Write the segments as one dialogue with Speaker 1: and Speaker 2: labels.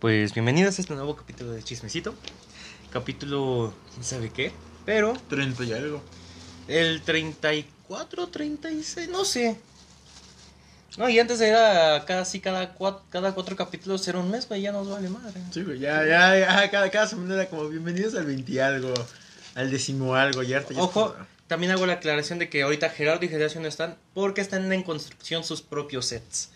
Speaker 1: Pues bienvenidos a este nuevo capítulo de Chismecito. Capítulo, quién sabe qué, pero
Speaker 2: 30 y algo.
Speaker 1: el 34, 36, no sé. No, y antes era casi cada cuatro, cada cuatro capítulos era un mes, güey, ya nos vale madre.
Speaker 2: Sí, güey, ya, ya, ya, cada, cada semana era como bienvenidos al 20 y algo, al décimo algo, y harta ya
Speaker 1: Ojo,
Speaker 2: está-
Speaker 1: también hago la aclaración de que ahorita Gerardo y Gerasio no están porque están en construcción sus propios sets.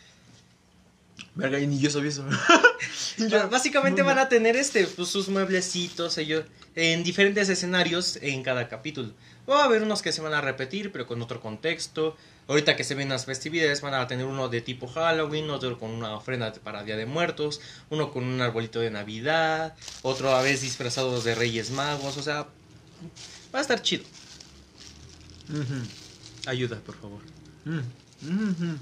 Speaker 2: Verga, y ni yo sabía eso.
Speaker 1: Básicamente van a tener este, pues, sus mueblecitos ellos, en diferentes escenarios en cada capítulo. Va a haber unos que se van a repetir, pero con otro contexto. Ahorita que se ven las festividades, van a tener uno de tipo Halloween, otro con una ofrenda para Día de Muertos, uno con un arbolito de Navidad, otro a veces disfrazados de Reyes Magos. O sea, va a estar chido. Ayuda, por favor.
Speaker 2: ujú.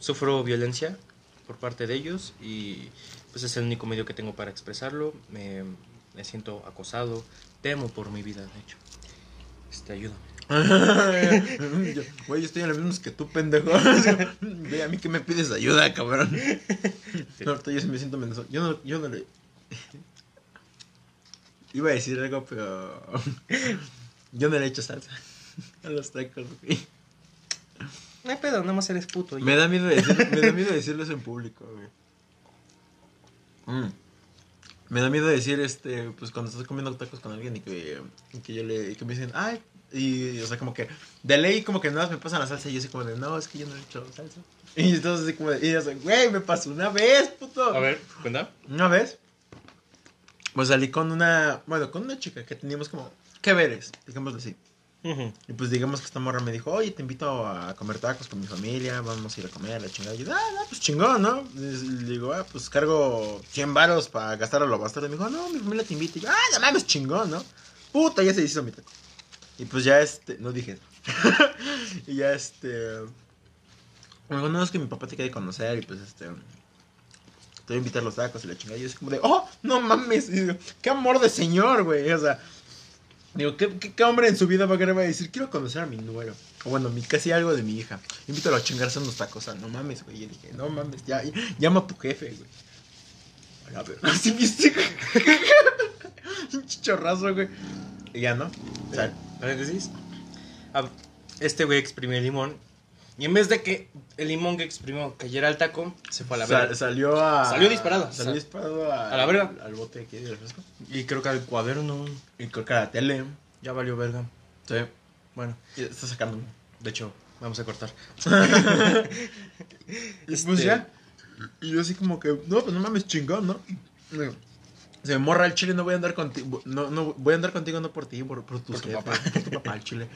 Speaker 1: Sufro violencia por parte de ellos y pues es el único medio que tengo para expresarlo. Me, me siento acosado, temo por mi vida, de hecho. Este, ayuda.
Speaker 2: Yo, Güey, yo estoy en lo mismo que tú, pendejo. Ve, a mí que me pides ayuda, cabrón. No, ahorita yo sí me siento menso. Yo no, yo no le. Iba a decir algo, pero. Yo no le he hecho salsa a los tacos, güey.
Speaker 1: No hay pedo, nada más eres puto. ya.
Speaker 2: Me da miedo decir, me da miedo decirlo en público, güey. Mm. Me da miedo decir este, pues cuando estás comiendo tacos con alguien y que, y que yo le, y que me dicen, ay, y o sea como que de ley como que nada más me pasan la salsa y yo así como de, no, es que yo no he hecho salsa. Y entonces así como de, y yo así, güey, me pasó una vez, puto.
Speaker 1: A ver, cuenta.
Speaker 2: Una vez, pues salí con una, bueno, con una chica que teníamos como, ¿qué veres? Digámoslo así. Y pues digamos que esta morra me dijo, oye, te invito a comer tacos con mi familia, vamos a ir a comer, la chingada. Y yo, ah, no, pues chingón, ¿no? Le digo, ah, pues cargo 100 varos para gastar a lo bastardo. Y me dijo, no, mi familia te invita. Y yo, ah, no mames, chingón, ¿no? Puta, ya se hizo mi taco. Y pues ya este, no dije y ya este... Me dijo, no, es que mi papá te quiere conocer y pues este... Te voy a invitar los tacos y la chingada. Y yo así como de, oh, no mames. Y digo, qué amor de señor, güey. O sea, Digo, ¿qué, qué, hombre en su vida va a querer decir, quiero conocer a mi nuero? O bueno, mi, casi algo de mi hija. Invítalo a chingarse unos tacos. O sea, no mames, güey. Y dije, no mames, ya, llama a tu jefe, güey. A la verga. ¿Sí viste? Un chichorrazo, güey. Y ya, ¿no? O sea.
Speaker 1: Ah, Este güey exprimió limón. Y en vez de que el limón que exprimió cayera al taco, se fue a la
Speaker 2: sal-
Speaker 1: verga.
Speaker 2: salió a...
Speaker 1: Salió disparado.
Speaker 2: Salió
Speaker 1: Sal-
Speaker 2: disparado a,
Speaker 1: a la verga.
Speaker 2: Al bote aquí del refresco.
Speaker 1: Y creo que al cuaderno
Speaker 2: Y creo que a la tele.
Speaker 1: ya valió verga.
Speaker 2: Sí.
Speaker 1: Bueno,
Speaker 2: Y está sacando.
Speaker 1: de hecho, vamos a cortar.
Speaker 2: Y
Speaker 1: Este-
Speaker 2: pues ya. Y yo así como que, no, pues no mames, chingón, ¿no? Se me morra el chile, no voy a andar contigo. No, no, voy a andar contigo no por ti, por, por tu,
Speaker 1: Por tu papá.
Speaker 2: por tu papá, el chile.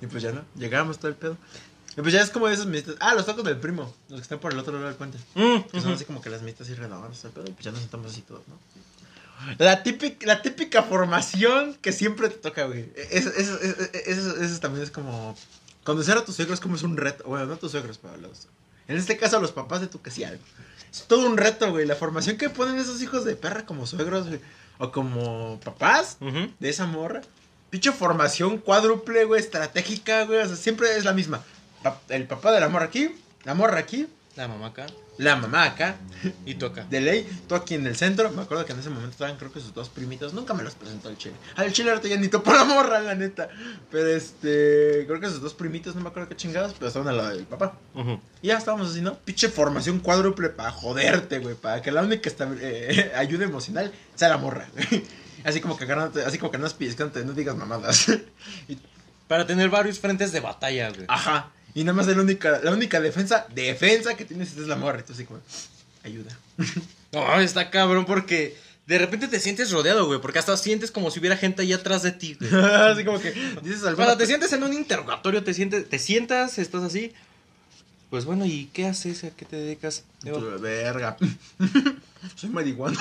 Speaker 2: Y pues ya no, llegamos todo el pedo. Y pues ya es como esas mesitas. Ah, los tacos del primo, los que están por el otro lado del puente.
Speaker 1: Mm,
Speaker 2: Que son
Speaker 1: ujú.
Speaker 2: así como que las mesitas así redondas. Y pues ya nos sentamos así todos, ¿no? La típica, la típica formación que siempre te toca, güey. Eso, eso, eso, eso- eso también es como. Conocer a tus suegros como es un reto. Bueno, no a tus suegros, pero los. En este caso a los papás de tu casi algo. Es todo un reto, güey. La formación que ponen esos hijos de perra como suegros, güey. O como papás
Speaker 1: Ujú.
Speaker 2: de esa morra. Pinche formación cuádruple, güey, estratégica, güey. O sea, siempre es la misma. El papá de la morra aquí, la morra aquí,
Speaker 1: La mamá acá
Speaker 2: la mamá acá.
Speaker 1: y tú acá.
Speaker 2: De ley, tú aquí en el centro. Me acuerdo que en ese momento estaban, creo que sus dos primitos. Nunca me los presentó el chile. Al chile ahorita ya ni topo la morra, la neta. Pero este, creo que sus dos primitos, no me acuerdo qué chingados, pero estaban al lado del papá. Y ya estábamos así, ¿no? Pinche formación cuádruple para joderte, güey. Para que la única eh, ayuda emocional sea la morra. Así como que agarrándote, así como que no pellizcándote, no digas mamadas. Y-
Speaker 1: Para tener varios frentes de batalla, güey.
Speaker 2: ajá. Y nada más la única, la única defensa, defensa que tienes es la morra. Y tú así como, ayuda.
Speaker 1: No, está cabrón porque de repente te sientes rodeado, güey. Porque hasta sientes como si hubiera gente ahí atrás de ti, güey.
Speaker 2: así como que dices alguna
Speaker 1: Cuando te sientes en un interrogatorio, te sientes, te sientas, estás así. Pues bueno, ¿y qué haces? ¿A qué te dedicas?
Speaker 2: Verga. Soy marihuana.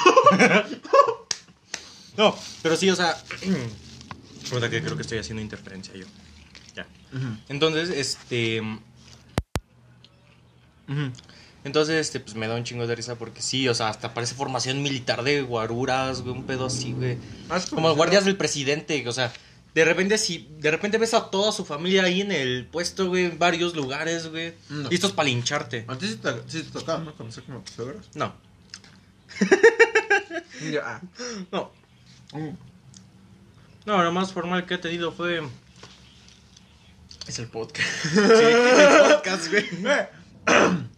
Speaker 1: no, pero sí, o sea. Puta que creo que estoy haciendo interferencia yo. Ya. Entonces, este. Entonces, este, pues me da un chingo de risa porque sí, o sea, hasta parece formación militar de guaruras, güey, un pedo así, güey. Como guardias del presidente, o sea, de repente si de repente ves a toda su familia ahí en el puesto, güey, en varios lugares, güey,
Speaker 2: No.
Speaker 1: listos para lincharte.
Speaker 2: A ti sí te, sí te tocaba, ¿no? Conocer como tus suegros.
Speaker 1: No.
Speaker 2: Y yo, ah.
Speaker 1: No. No, lo más formal que he tenido fue. Es el podcast. Sí, el podcast, güey.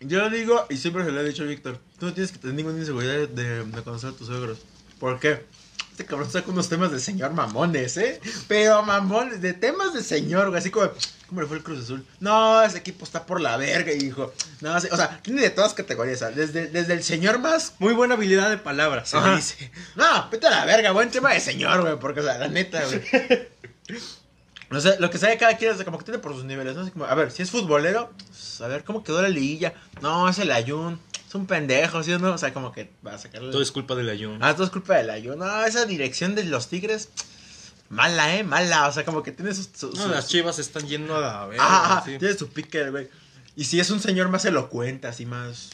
Speaker 2: Yo digo, y siempre se lo he dicho a Víctor, tú no tienes que tener ninguna inseguridad de, de conocer a tus suegros. ¿Por qué? Este cabrón saca unos temas de señor mamones, ¿eh? Pero mamones, de temas de señor, güey. Así como, ¿cómo le fue el Cruz Azul? No, ese equipo está por la verga, hijo. No, sí, o sea, tiene de todas categorías. Desde, desde el señor más.
Speaker 1: Muy buena habilidad de palabras, se
Speaker 2: Ajá.
Speaker 1: dice.
Speaker 2: No, vete a la verga, buen tema de señor, güey. Porque, o sea, la neta, güey. No sé, lo que sabe cada quien es como que tiene por sus niveles, ¿no? Así como, a ver, si es futbolero, pues, a ver, ¿cómo quedó la liguilla? No, es el Ayun. Es un pendejo, ¿sí o no? O sea, como que va a sacarle.
Speaker 1: Todo es culpa del ayuno.
Speaker 2: Ah, todo es culpa del Ayun. No, esa dirección de los Tigres, mala, ¿eh? Mala. O sea, como que tiene sus. sus-
Speaker 1: No,
Speaker 2: sus-
Speaker 1: las chivas están yendo a la verga.
Speaker 2: Ah,
Speaker 1: sí.
Speaker 2: tiene su pique, güey. Y si es un señor más elocuente, así más.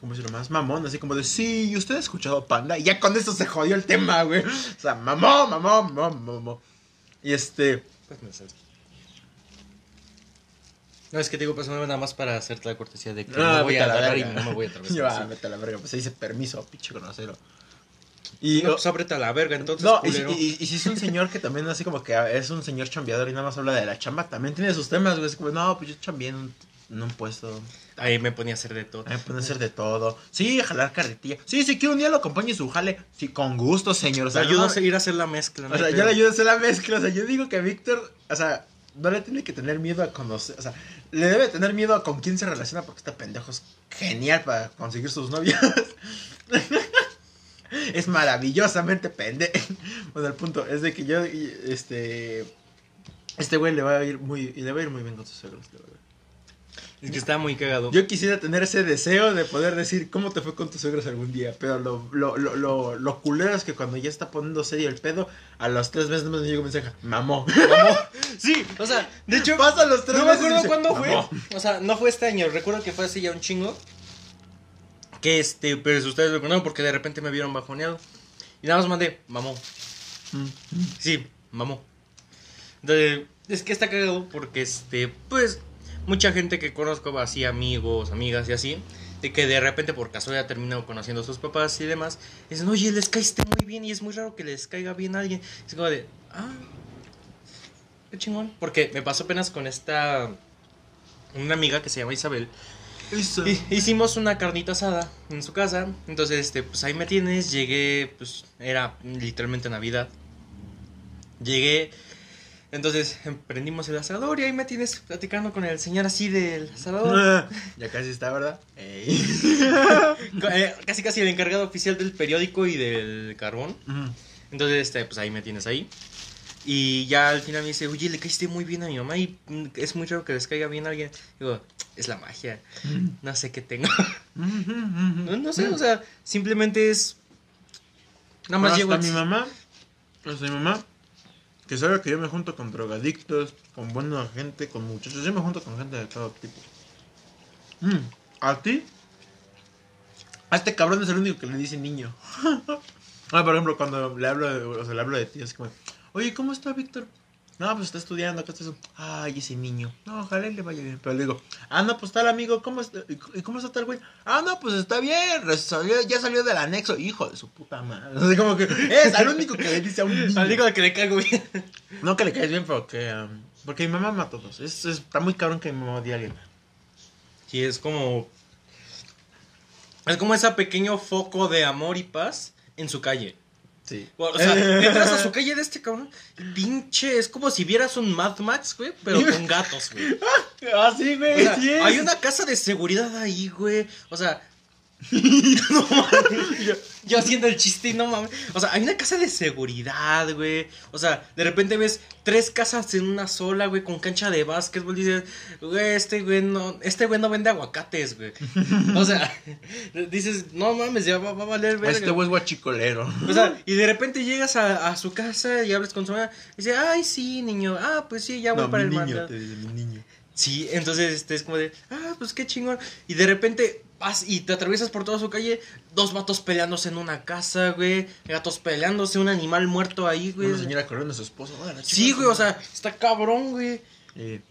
Speaker 2: ¿Cómo decirlo? Más mamón, así como de, sí, ¿y usted ha escuchado Panda? Y ya con esto se jodió el tema, güey. O sea, mamón, mamón, mamón, mamón. Y este.
Speaker 1: Pues no. No, es que te digo, pues nada más para hacerte la cortesía de que
Speaker 2: Ah,
Speaker 1: no voy a
Speaker 2: la
Speaker 1: y no me voy a atravesar.
Speaker 2: Yo, ah,
Speaker 1: sí.
Speaker 2: vete a la verga, pues se dice permiso, pinche grosero. Y,
Speaker 1: No, pues ábrete a la verga, entonces,
Speaker 2: no, y, si-
Speaker 1: culero.
Speaker 2: y- y si es un señor que también así como que es un señor chambeador y nada más habla de la chamba, también tiene sus temas, güey. Es como, no, pues yo chambeé en un, en un puesto.
Speaker 1: Ahí me ponía a hacer de todo.
Speaker 2: Ahí puede hacer de todo. Sí, jalar carretilla. Sí, si quiere un día lo acompañe su jale. Sí, con gusto, señor. O sea,
Speaker 1: ayudo
Speaker 2: no
Speaker 1: a seguir a hacer la mezcla.
Speaker 2: O sea, yo le ayudo a hacer la mezcla. O sea, yo digo que Víctor, o sea, no le tiene que tener miedo a conocer. O sea, le debe tener miedo a con quién se relaciona porque este pendejo es genial para conseguir sus novias. es maravillosamente pendejo. Bueno, el punto es de que yo, este. Este güey le va a ir muy, y le va a ir muy bien con sus suegros, la verdad.
Speaker 1: Es que está muy cagado.
Speaker 2: Yo quisiera tener ese deseo de poder decir cómo te fue con tus suegros algún día, pero lo, lo, lo, lo, lo culero es que cuando ya está poniendo serio el pedo, a los tres meses me llega un mensaje, mamó.
Speaker 1: Mamó. Sí, o sea, de hecho,
Speaker 2: Pasa los tres
Speaker 1: no me
Speaker 2: meses y
Speaker 1: acuerdo
Speaker 2: dice,
Speaker 1: cuándo fue.
Speaker 2: "Mamó".
Speaker 1: O sea, no fue este año. Recuerdo que fue hace ya un chingo. Que este, pero si ustedes lo conocen porque de repente me vieron bajoneado. Y nada más mandé, mamó. Sí, mamó. Entonces, es que está cagado porque este, pues, mucha gente que conozco, así amigos, amigas y así, de que de repente por casualidad termino conociendo a sus papás y demás, dicen, oye, les caíste muy bien y es muy raro que les caiga bien a alguien. Es como de, ah, qué chingón. Porque me pasó apenas con esta, una amiga que se llama Isabel. Hi- Hicimos una carnita asada en su casa. Entonces, este, pues ahí me tienes. Llegué, pues era literalmente Navidad. Llegué. Entonces emprendimos el asador y ahí me tienes platicando con el señor así del asador.
Speaker 2: ya casi está, ¿verdad? Ey.
Speaker 1: Eh, casi casi el encargado oficial del periódico y del carbón. Entonces, este, pues ahí me tienes ahí. Y ya al final me dice, oye, le caíste muy bien a mi mamá y mm, es muy raro que les caiga bien a alguien. Digo, es la magia. No sé qué tengo. No, no sé, o sea, simplemente es. Nada más
Speaker 2: Hasta
Speaker 1: llego.
Speaker 2: mi mamá, hasta mi mamá, que sabe que yo me junto con drogadictos, con buena gente, con muchachos. Yo me junto con gente de todo tipo. Mm, ¿A ti? A este cabrón es el único que le dice niño. ah, por ejemplo, cuando le hablo, de, o sea, le hablo de ti, es como, oye, ¿cómo está Víctor? No, pues está estudiando, acá está eso. Ay, ese niño. No, ojalá y le vaya bien. Pero le digo, ah, no, pues el amigo, ¿cómo está? ¿Y cómo está tal güey? Ah, no, pues está bien, salió- ya salió del anexo. Hijo de su puta madre. Así como que es al único que le dice a un niño.
Speaker 1: Al digo de que le caigo bien.
Speaker 2: No que le caes bien, pero que... um, porque mi mamá ama a todos. Es, es- está muy cabrón que mi mamá odie a alguien.
Speaker 1: Sí, es como. Es como ese pequeño foco de amor y paz en su calle.
Speaker 2: Sí.
Speaker 1: O sea, entras a su calle de este cabrón. y Pinche, es como si vieras un Mad Max, güey, pero con gatos, güey.
Speaker 2: Ah, sí,
Speaker 1: O
Speaker 2: güey.
Speaker 1: sea,
Speaker 2: sí es.
Speaker 1: hay una casa de seguridad ahí, güey. O sea. no mames. Yo, yo haciendo el chiste y no mames. O sea, hay una casa de seguridad, güey. O sea, de repente ves tres casas en una sola, güey, con cancha de básquetbol. Y dices, güey, este güey no, este güey no vende aguacates, güey. O sea, dices, no mames, ya va, va a valer verga.
Speaker 2: Este güey es guachicolero.
Speaker 1: O sea, y de repente llegas a, a su casa y hablas con su mamá. Y dice, ay, sí, niño. Ah, pues sí, ya voy
Speaker 2: No,
Speaker 1: para
Speaker 2: mi
Speaker 1: el
Speaker 2: niño,
Speaker 1: mandado.
Speaker 2: te dice mi niño.
Speaker 1: Sí, entonces este es como de, ah, pues qué chingón. Y de repente vas y te atraviesas por toda su calle, dos vatos peleándose en una casa, güey, gatos peleándose, un animal muerto ahí, güey.
Speaker 2: Una señora corriendo a su esposo.
Speaker 1: Sí, güey, o sea, está cabrón, güey.
Speaker 2: Eh,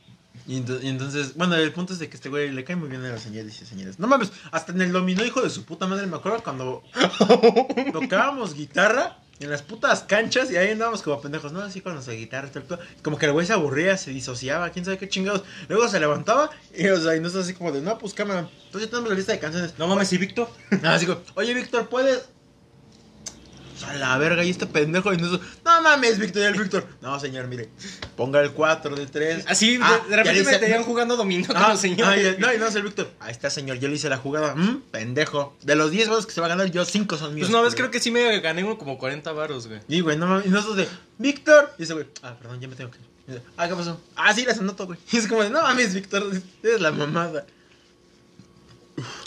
Speaker 2: Y, y entonces, bueno, el punto es de que este güey le cae muy bien a las señores y señores. No mames, hasta en el dominó, hijo de su puta madre, me acuerdo cuando tocábamos guitarra en las putas canchas y ahí andábamos como pendejos, ¿no? Así con nuestra guitarra, como que el güey se aburría, se disociaba, quién sabe qué chingados. Luego se levantaba y, o sea, y nosotros así como de, no, pues cámara, entonces ya tenemos la lista de canciones.
Speaker 1: No mames, ¿y Víctor?
Speaker 2: Ah, Así como, oye, Víctor, ¿puedes...? A la verga, y este pendejo y nosotros, no mames, Víctor, el Víctor. No, señor, mire, ponga el 4 de 3.
Speaker 1: Así, de- de, repente me tenían jugando dominó con
Speaker 2: Ah, ah, y- no, y no es el Víctor. Ahí está, señor. Yo le hice la jugada. Mm, pendejo. De los 10 varos que se va a ganar, yo 5 son míos.
Speaker 1: Pues una vez
Speaker 2: culero.
Speaker 1: creo que sí me gané uno como 40 varos, güey.
Speaker 2: Y, güey, no mames. Y nosotros de, Víctor. Y ese güey, ah, perdón, ya me tengo que ir. Ah, ¿qué pasó? Ah, sí, las anoto, güey. Y es como de, no mames, Víctor. Eres la mamada.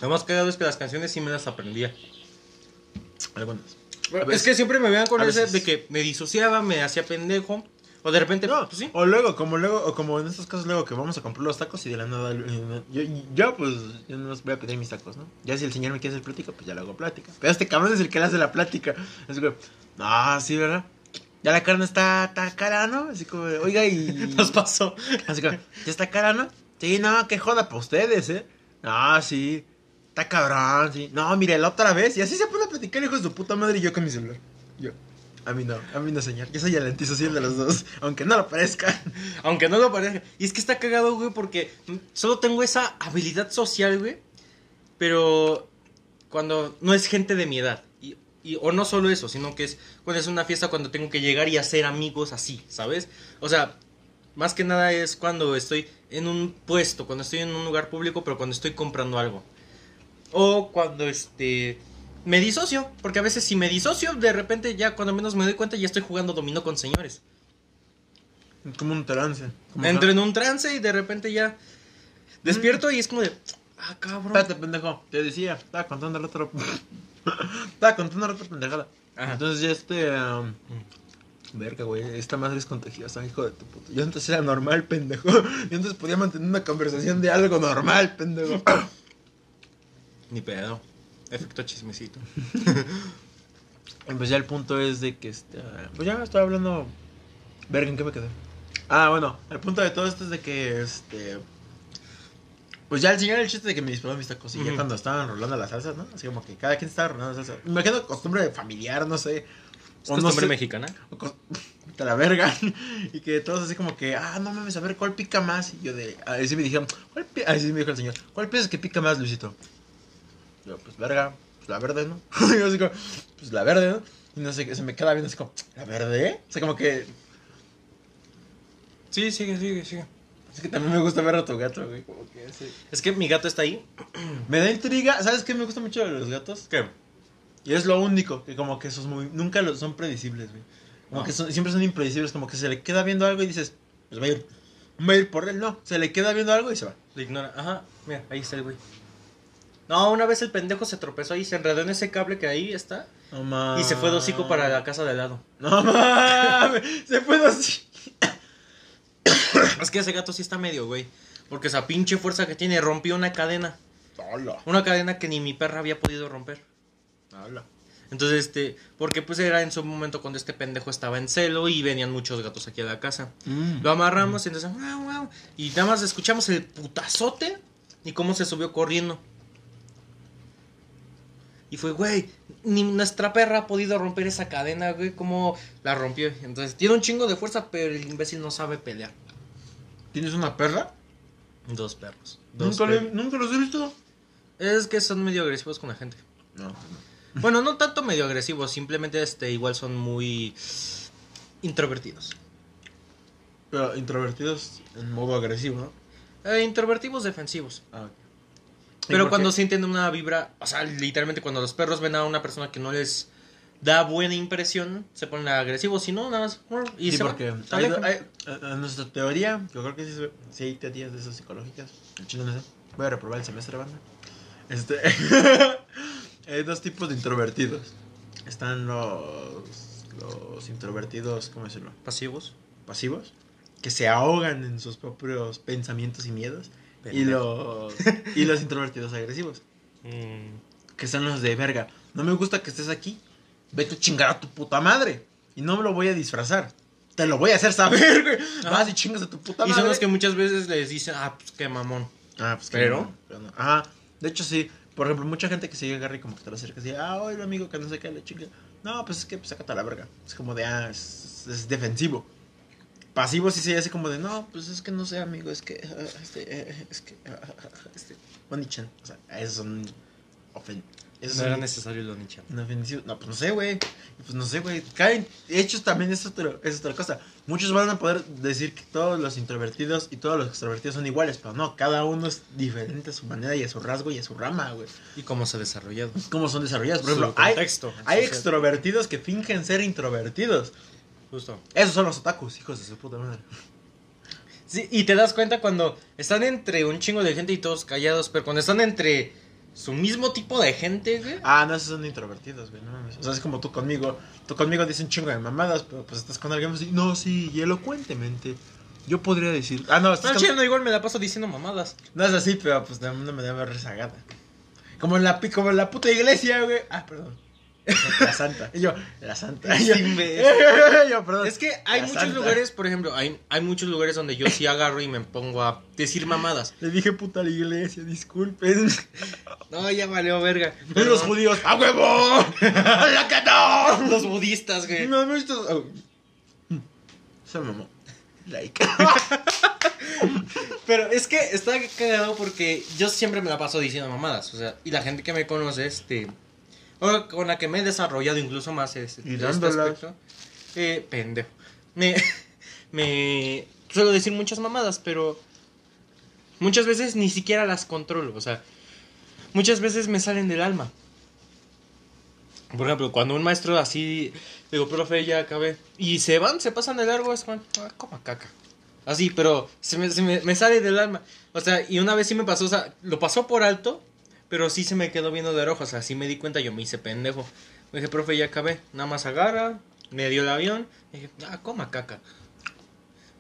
Speaker 1: Lo más cagado es que las canciones sí me las aprendía.
Speaker 2: Algunas.
Speaker 1: Es que siempre me veían con ese de que me disociaba, me hacía pendejo. O de repente,
Speaker 2: No,
Speaker 1: pues sí.
Speaker 2: o luego, como luego, o como en estos casos, luego que vamos a comprar los tacos y de la nada, eh, yo, yo pues, yo no voy a pedir mis tacos, ¿no? Ya si el señor me quiere hacer plática, pues ya le hago plática. Pero este cabrón es el que le hace la plática. Así como, no, sí, ¿verdad? Ya la carne está, está cara, ¿no? Así como, oiga, y...
Speaker 1: Nos pasó.
Speaker 2: Así como, ¿ya está cara, no? Sí, no, qué joda para ustedes, ¿eh? No, sí. Está cabrón, sí. No, mire, la otra vez. Y así se pone platicar, hijo de puta madre, y yo con mi celular. Yo. A mí no, a mí no, señor. Yo soy el antisocial de los dos, aunque no lo parezca.
Speaker 1: Aunque no lo parezca. Y es que está cagado, güey, porque solo tengo esa habilidad social, güey. Pero cuando no es gente de mi edad. Y, y- o no solo eso, sino que es cuando es una fiesta cuando tengo que llegar y hacer amigos así, ¿sabes? O sea, más que nada es cuando estoy en un puesto, cuando estoy en un lugar público, pero cuando estoy comprando algo. O cuando este me disocio, porque a veces si me disocio, de repente ya cuando menos me doy cuenta ya estoy jugando dominó con señores.
Speaker 2: Como un trance. Como
Speaker 1: Entro en un trance y de repente ya despierto y es como de, ah, cabrón.
Speaker 2: Espérate, pendejo. Te decía, estaba contando el otro. estaba contando la otra pendejada.
Speaker 1: Ajá.
Speaker 2: Entonces ya este. um, Verga, güey. Esta madre es contagiosa, hijo de tu puta. Yo antes era normal, pendejo. Yo antes podía mantener una conversación de algo normal, pendejo.
Speaker 1: Ni pedo. Efecto chismecito.
Speaker 2: Pues ya el punto es de que este. Pues ya estoy hablando. Verga, ¿en qué me quedé? Ah, bueno, el punto de todo esto es de que este. Pues ya el señor el chiste de que me disparó mis tacos y ya cuando estaban rolando la salsa, ¿no? Así como que cada quien estaba rolando la salsa. Me imagino costumbre familiar, no sé.
Speaker 1: ¿Es
Speaker 2: O no
Speaker 1: costumbre
Speaker 2: sé.
Speaker 1: mexicana?
Speaker 2: o cos- Vete a la verga. Y que todos así como que, ah, no mames, a ver, ¿cuál pica más? Y yo de, ahí sí me dijeron, ¿cuál pica? Ahí sí me dijo el señor, ¿cuál piensas que pica más, Luisito? Yo, pues verga, pues la verde, ¿no? Y yo así como, pues la verde, ¿no? Y no sé, se me queda viendo así como, ¿la verde? O sea, como que,
Speaker 1: Sí, sigue, sigue, sigue.
Speaker 2: es que también me gusta ver a tu gato, güey. Como que sí.
Speaker 1: Es que mi gato está ahí.
Speaker 2: Me da intriga, ¿sabes qué me gusta mucho de los gatos?
Speaker 1: ¿Qué?
Speaker 2: Y es lo único, que como que esos muy, nunca lo- son predecibles, güey. Como
Speaker 1: No.
Speaker 2: que son- siempre son impredecibles, como que se le queda viendo algo y dices, pues va a ir, va a ir por él, no. Se le queda viendo algo y se va.
Speaker 1: Lo ignora. Ajá, mira, ahí está el güey. No, una vez el pendejo se tropezó ahí, se enredó en ese cable que ahí está.
Speaker 2: No mames.
Speaker 1: Y se fue de hocico para la casa de al lado.
Speaker 2: No mames, se fue de hocico.
Speaker 1: Es que ese gato sí está medio, güey. Porque esa pinche fuerza que tiene rompió una cadena.
Speaker 2: Hola.
Speaker 1: Una cadena que ni mi perra había podido romper.
Speaker 2: Hola.
Speaker 1: Entonces, este, porque pues era en su momento cuando este pendejo estaba en celo y venían muchos gatos aquí a la casa. Lo amarramos y entonces, wow, wow, y nada más escuchamos el putazote y cómo se subió corriendo. Y fue, güey, ni nuestra perra ha podido romper esa cadena, güey, cómo la rompió. Entonces, tiene un chingo de fuerza, pero el imbécil no sabe pelear.
Speaker 2: ¿Tienes una perra?
Speaker 1: Dos perros. Dos
Speaker 2: Nunca,
Speaker 1: perros.
Speaker 2: le- nunca los he visto.
Speaker 1: Es que son medio agresivos con la gente.
Speaker 2: No, no.
Speaker 1: Bueno, no tanto medio agresivos, simplemente este igual son muy introvertidos.
Speaker 2: Pero introvertidos en modo agresivo, ¿no?
Speaker 1: Eh, introvertidos defensivos.
Speaker 2: Ah, ok.
Speaker 1: Pero cuando sienten una vibra, o sea, literalmente cuando los perros ven a una persona que no les da buena impresión, se ponen agresivos, si no, nada más. Y
Speaker 2: sí,
Speaker 1: se
Speaker 2: porque hay, a- a nuestra teoría, yo creo que sí, sí hay teorías de esas psicológicas. Chile no sé. Voy a reprobar el semestre, banda. Este. hay dos tipos de introvertidos. Están los. Los introvertidos, ¿cómo decirlo?
Speaker 1: Pasivos.
Speaker 2: Pasivos. Que se ahogan en sus propios pensamientos y miedos. Y los, y los introvertidos agresivos.
Speaker 1: Mm,
Speaker 2: Que son los de verga. No me gusta que estés aquí. Vete a chingar a tu puta madre. Y no me lo voy a disfrazar. te lo voy a hacer saber, güey. Vas y chingas a tu puta
Speaker 1: Y
Speaker 2: madre.
Speaker 1: son los que muchas veces les dicen, ah, pues qué mamón.
Speaker 2: Ah, pues que
Speaker 1: Pero-
Speaker 2: pero no. Ajá. De hecho, sí. Por ejemplo, mucha gente que sigue a Gary como que te lo acerca y dice, ah, oye, amigo, que no sé qué, la chica. No, pues es que pues, sácate a la verga. Es como de, ah, es, es defensivo. Pasivo sí se hace como de, no, pues es que no sé, amigo, es que, ah, este, eh, es que, ah, este, Oni-chan. O sea, esos son ofen esos
Speaker 1: No
Speaker 2: son
Speaker 1: era necesario nicha.
Speaker 2: inofensivos. No, pues no sé, güey. Pues no sé, güey. Caen hechos también es, otro, es otra cosa. Muchos van a poder decir que todos los introvertidos y todos los extrovertidos son iguales, pero no, cada uno es diferente a su manera y a su rasgo y a su rama, güey.
Speaker 1: ¿Y cómo se ha desarrollado?
Speaker 2: Cómo son desarrollados. Por ejemplo, hay, hay extrovertidos que fingen ser introvertidos.
Speaker 1: Justo.
Speaker 2: Esos son los otakus, hijos de su puta madre.
Speaker 1: Sí, y te das cuenta cuando están entre un chingo de gente y todos callados, pero cuando están entre su mismo tipo de gente, güey.
Speaker 2: Ah, no, esos son introvertidos, güey. No mames. O sea, es como tú conmigo. Tú conmigo dices un chingo de mamadas, pero pues estás con alguien así. No, sí, y elocuentemente. Yo podría decir. Ah, no, estás
Speaker 1: No,
Speaker 2: con-
Speaker 1: chido, no, igual me la paso diciendo mamadas.
Speaker 2: No es así, pero pues de una manera rezagada. Como en la, pi- como en la puta iglesia, güey. Ah, perdón. La santa. Y yo, la santa. Y yo, perdón.
Speaker 1: Es que hay
Speaker 2: La
Speaker 1: muchos
Speaker 2: santa.
Speaker 1: lugares, por ejemplo, hay, hay muchos lugares donde yo sí agarro y me pongo a decir mamadas.
Speaker 2: Le dije puta a la iglesia, disculpen.
Speaker 1: No, ya valió verga.
Speaker 2: Y los judíos, ¡a huevo! ¡A la que no!
Speaker 1: Los budistas, güey.
Speaker 2: No, no, oh. Se mamó. Like.
Speaker 1: Pero es que está cagado porque yo siempre me la paso diciendo mamadas. O sea, y la gente que me conoce, este. O con la que me he desarrollado incluso más es,
Speaker 2: Y
Speaker 1: este aspecto. Eh, pendejo. Me, me suelo decir muchas mamadas, pero muchas veces ni siquiera las controlo. O sea, muchas veces me salen del alma. Por ejemplo, cuando un maestro así, digo, profe, ya acabé. Y se van, se pasan de largo, es como, ah, coma caca. Así, pero se me, se me, me sale del alma. O sea, y una vez sí me pasó, o sea, lo pasó por alto, pero sí se me quedó viendo de rojo. O sea, sí me di cuenta, yo me hice pendejo. Me dije, profe, ya acabé. Nada más agarra, me dio el avión. Y dije, ah, coma caca.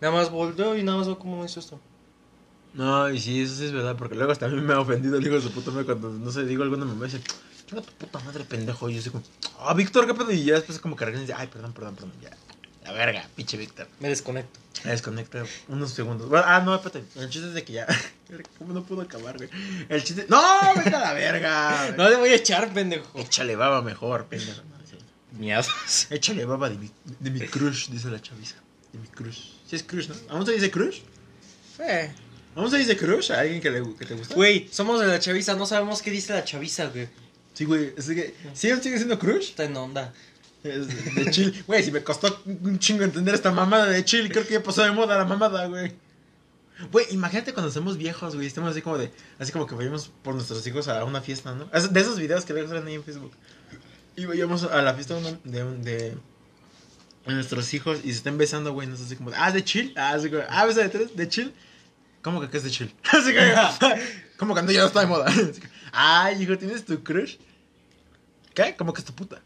Speaker 1: Nada más volteó y nada más veo cómo me hizo esto.
Speaker 2: No, y sí, eso sí es verdad, porque luego hasta a mí me ha ofendido el hijo de su puta madre cuando, no sé, digo alguna mamá dice, chinga tu puta madre, pendejo. Y yo así como, ah, Víctor, ¿qué pedo? Y ya después como que y dice, ay, perdón, perdón, perdón, ya. La verga, pinche Víctor.
Speaker 1: Me desconecto.
Speaker 2: Me desconecta unos segundos. Bueno, ah, no, espérate. El chiste es de que ya. ¿Cómo no puedo acabar, güey? El chiste. ¡No! ¡Vete a la verga!
Speaker 1: No le voy a echar, pendejo.
Speaker 2: Échale baba mejor, pendejo. Sí.
Speaker 1: Miados.
Speaker 2: Échale baba de mi, de mi crush, dice la chaviza. De mi crush. Sí es crush, ¿no? ¿Aún se dice crush?
Speaker 1: Eh.
Speaker 2: ¿Aún se dice crush a alguien que, le, que te gusta?
Speaker 1: Güey, somos de la chaviza, no sabemos qué dice la chaviza, güey.
Speaker 2: Sí, güey. Es que, ¿Sí sigue siendo crush?
Speaker 1: Está en onda.
Speaker 2: Es de chill. Güey, si me costó un chingo entender esta mamada de chill, creo que ya pasó de moda la mamada, güey. Güey, imagínate cuando somos viejos, güey, estamos así como de, así como que vayamos por nuestros hijos a una fiesta, ¿no? De esos videos que luego salen ahí en Facebook. Y vayamos a la fiesta de, de, nuestros hijos y se estén besando, güey, no es así como de, ah, de chill, ah, así como, ah, besa de tres, de chill. ¿Cómo que qué es de chill? Así que, como cuando ya no está de moda. Ay, hijo, ¿tienes tu crush? ¿Qué? ¿Cómo que es tu puta?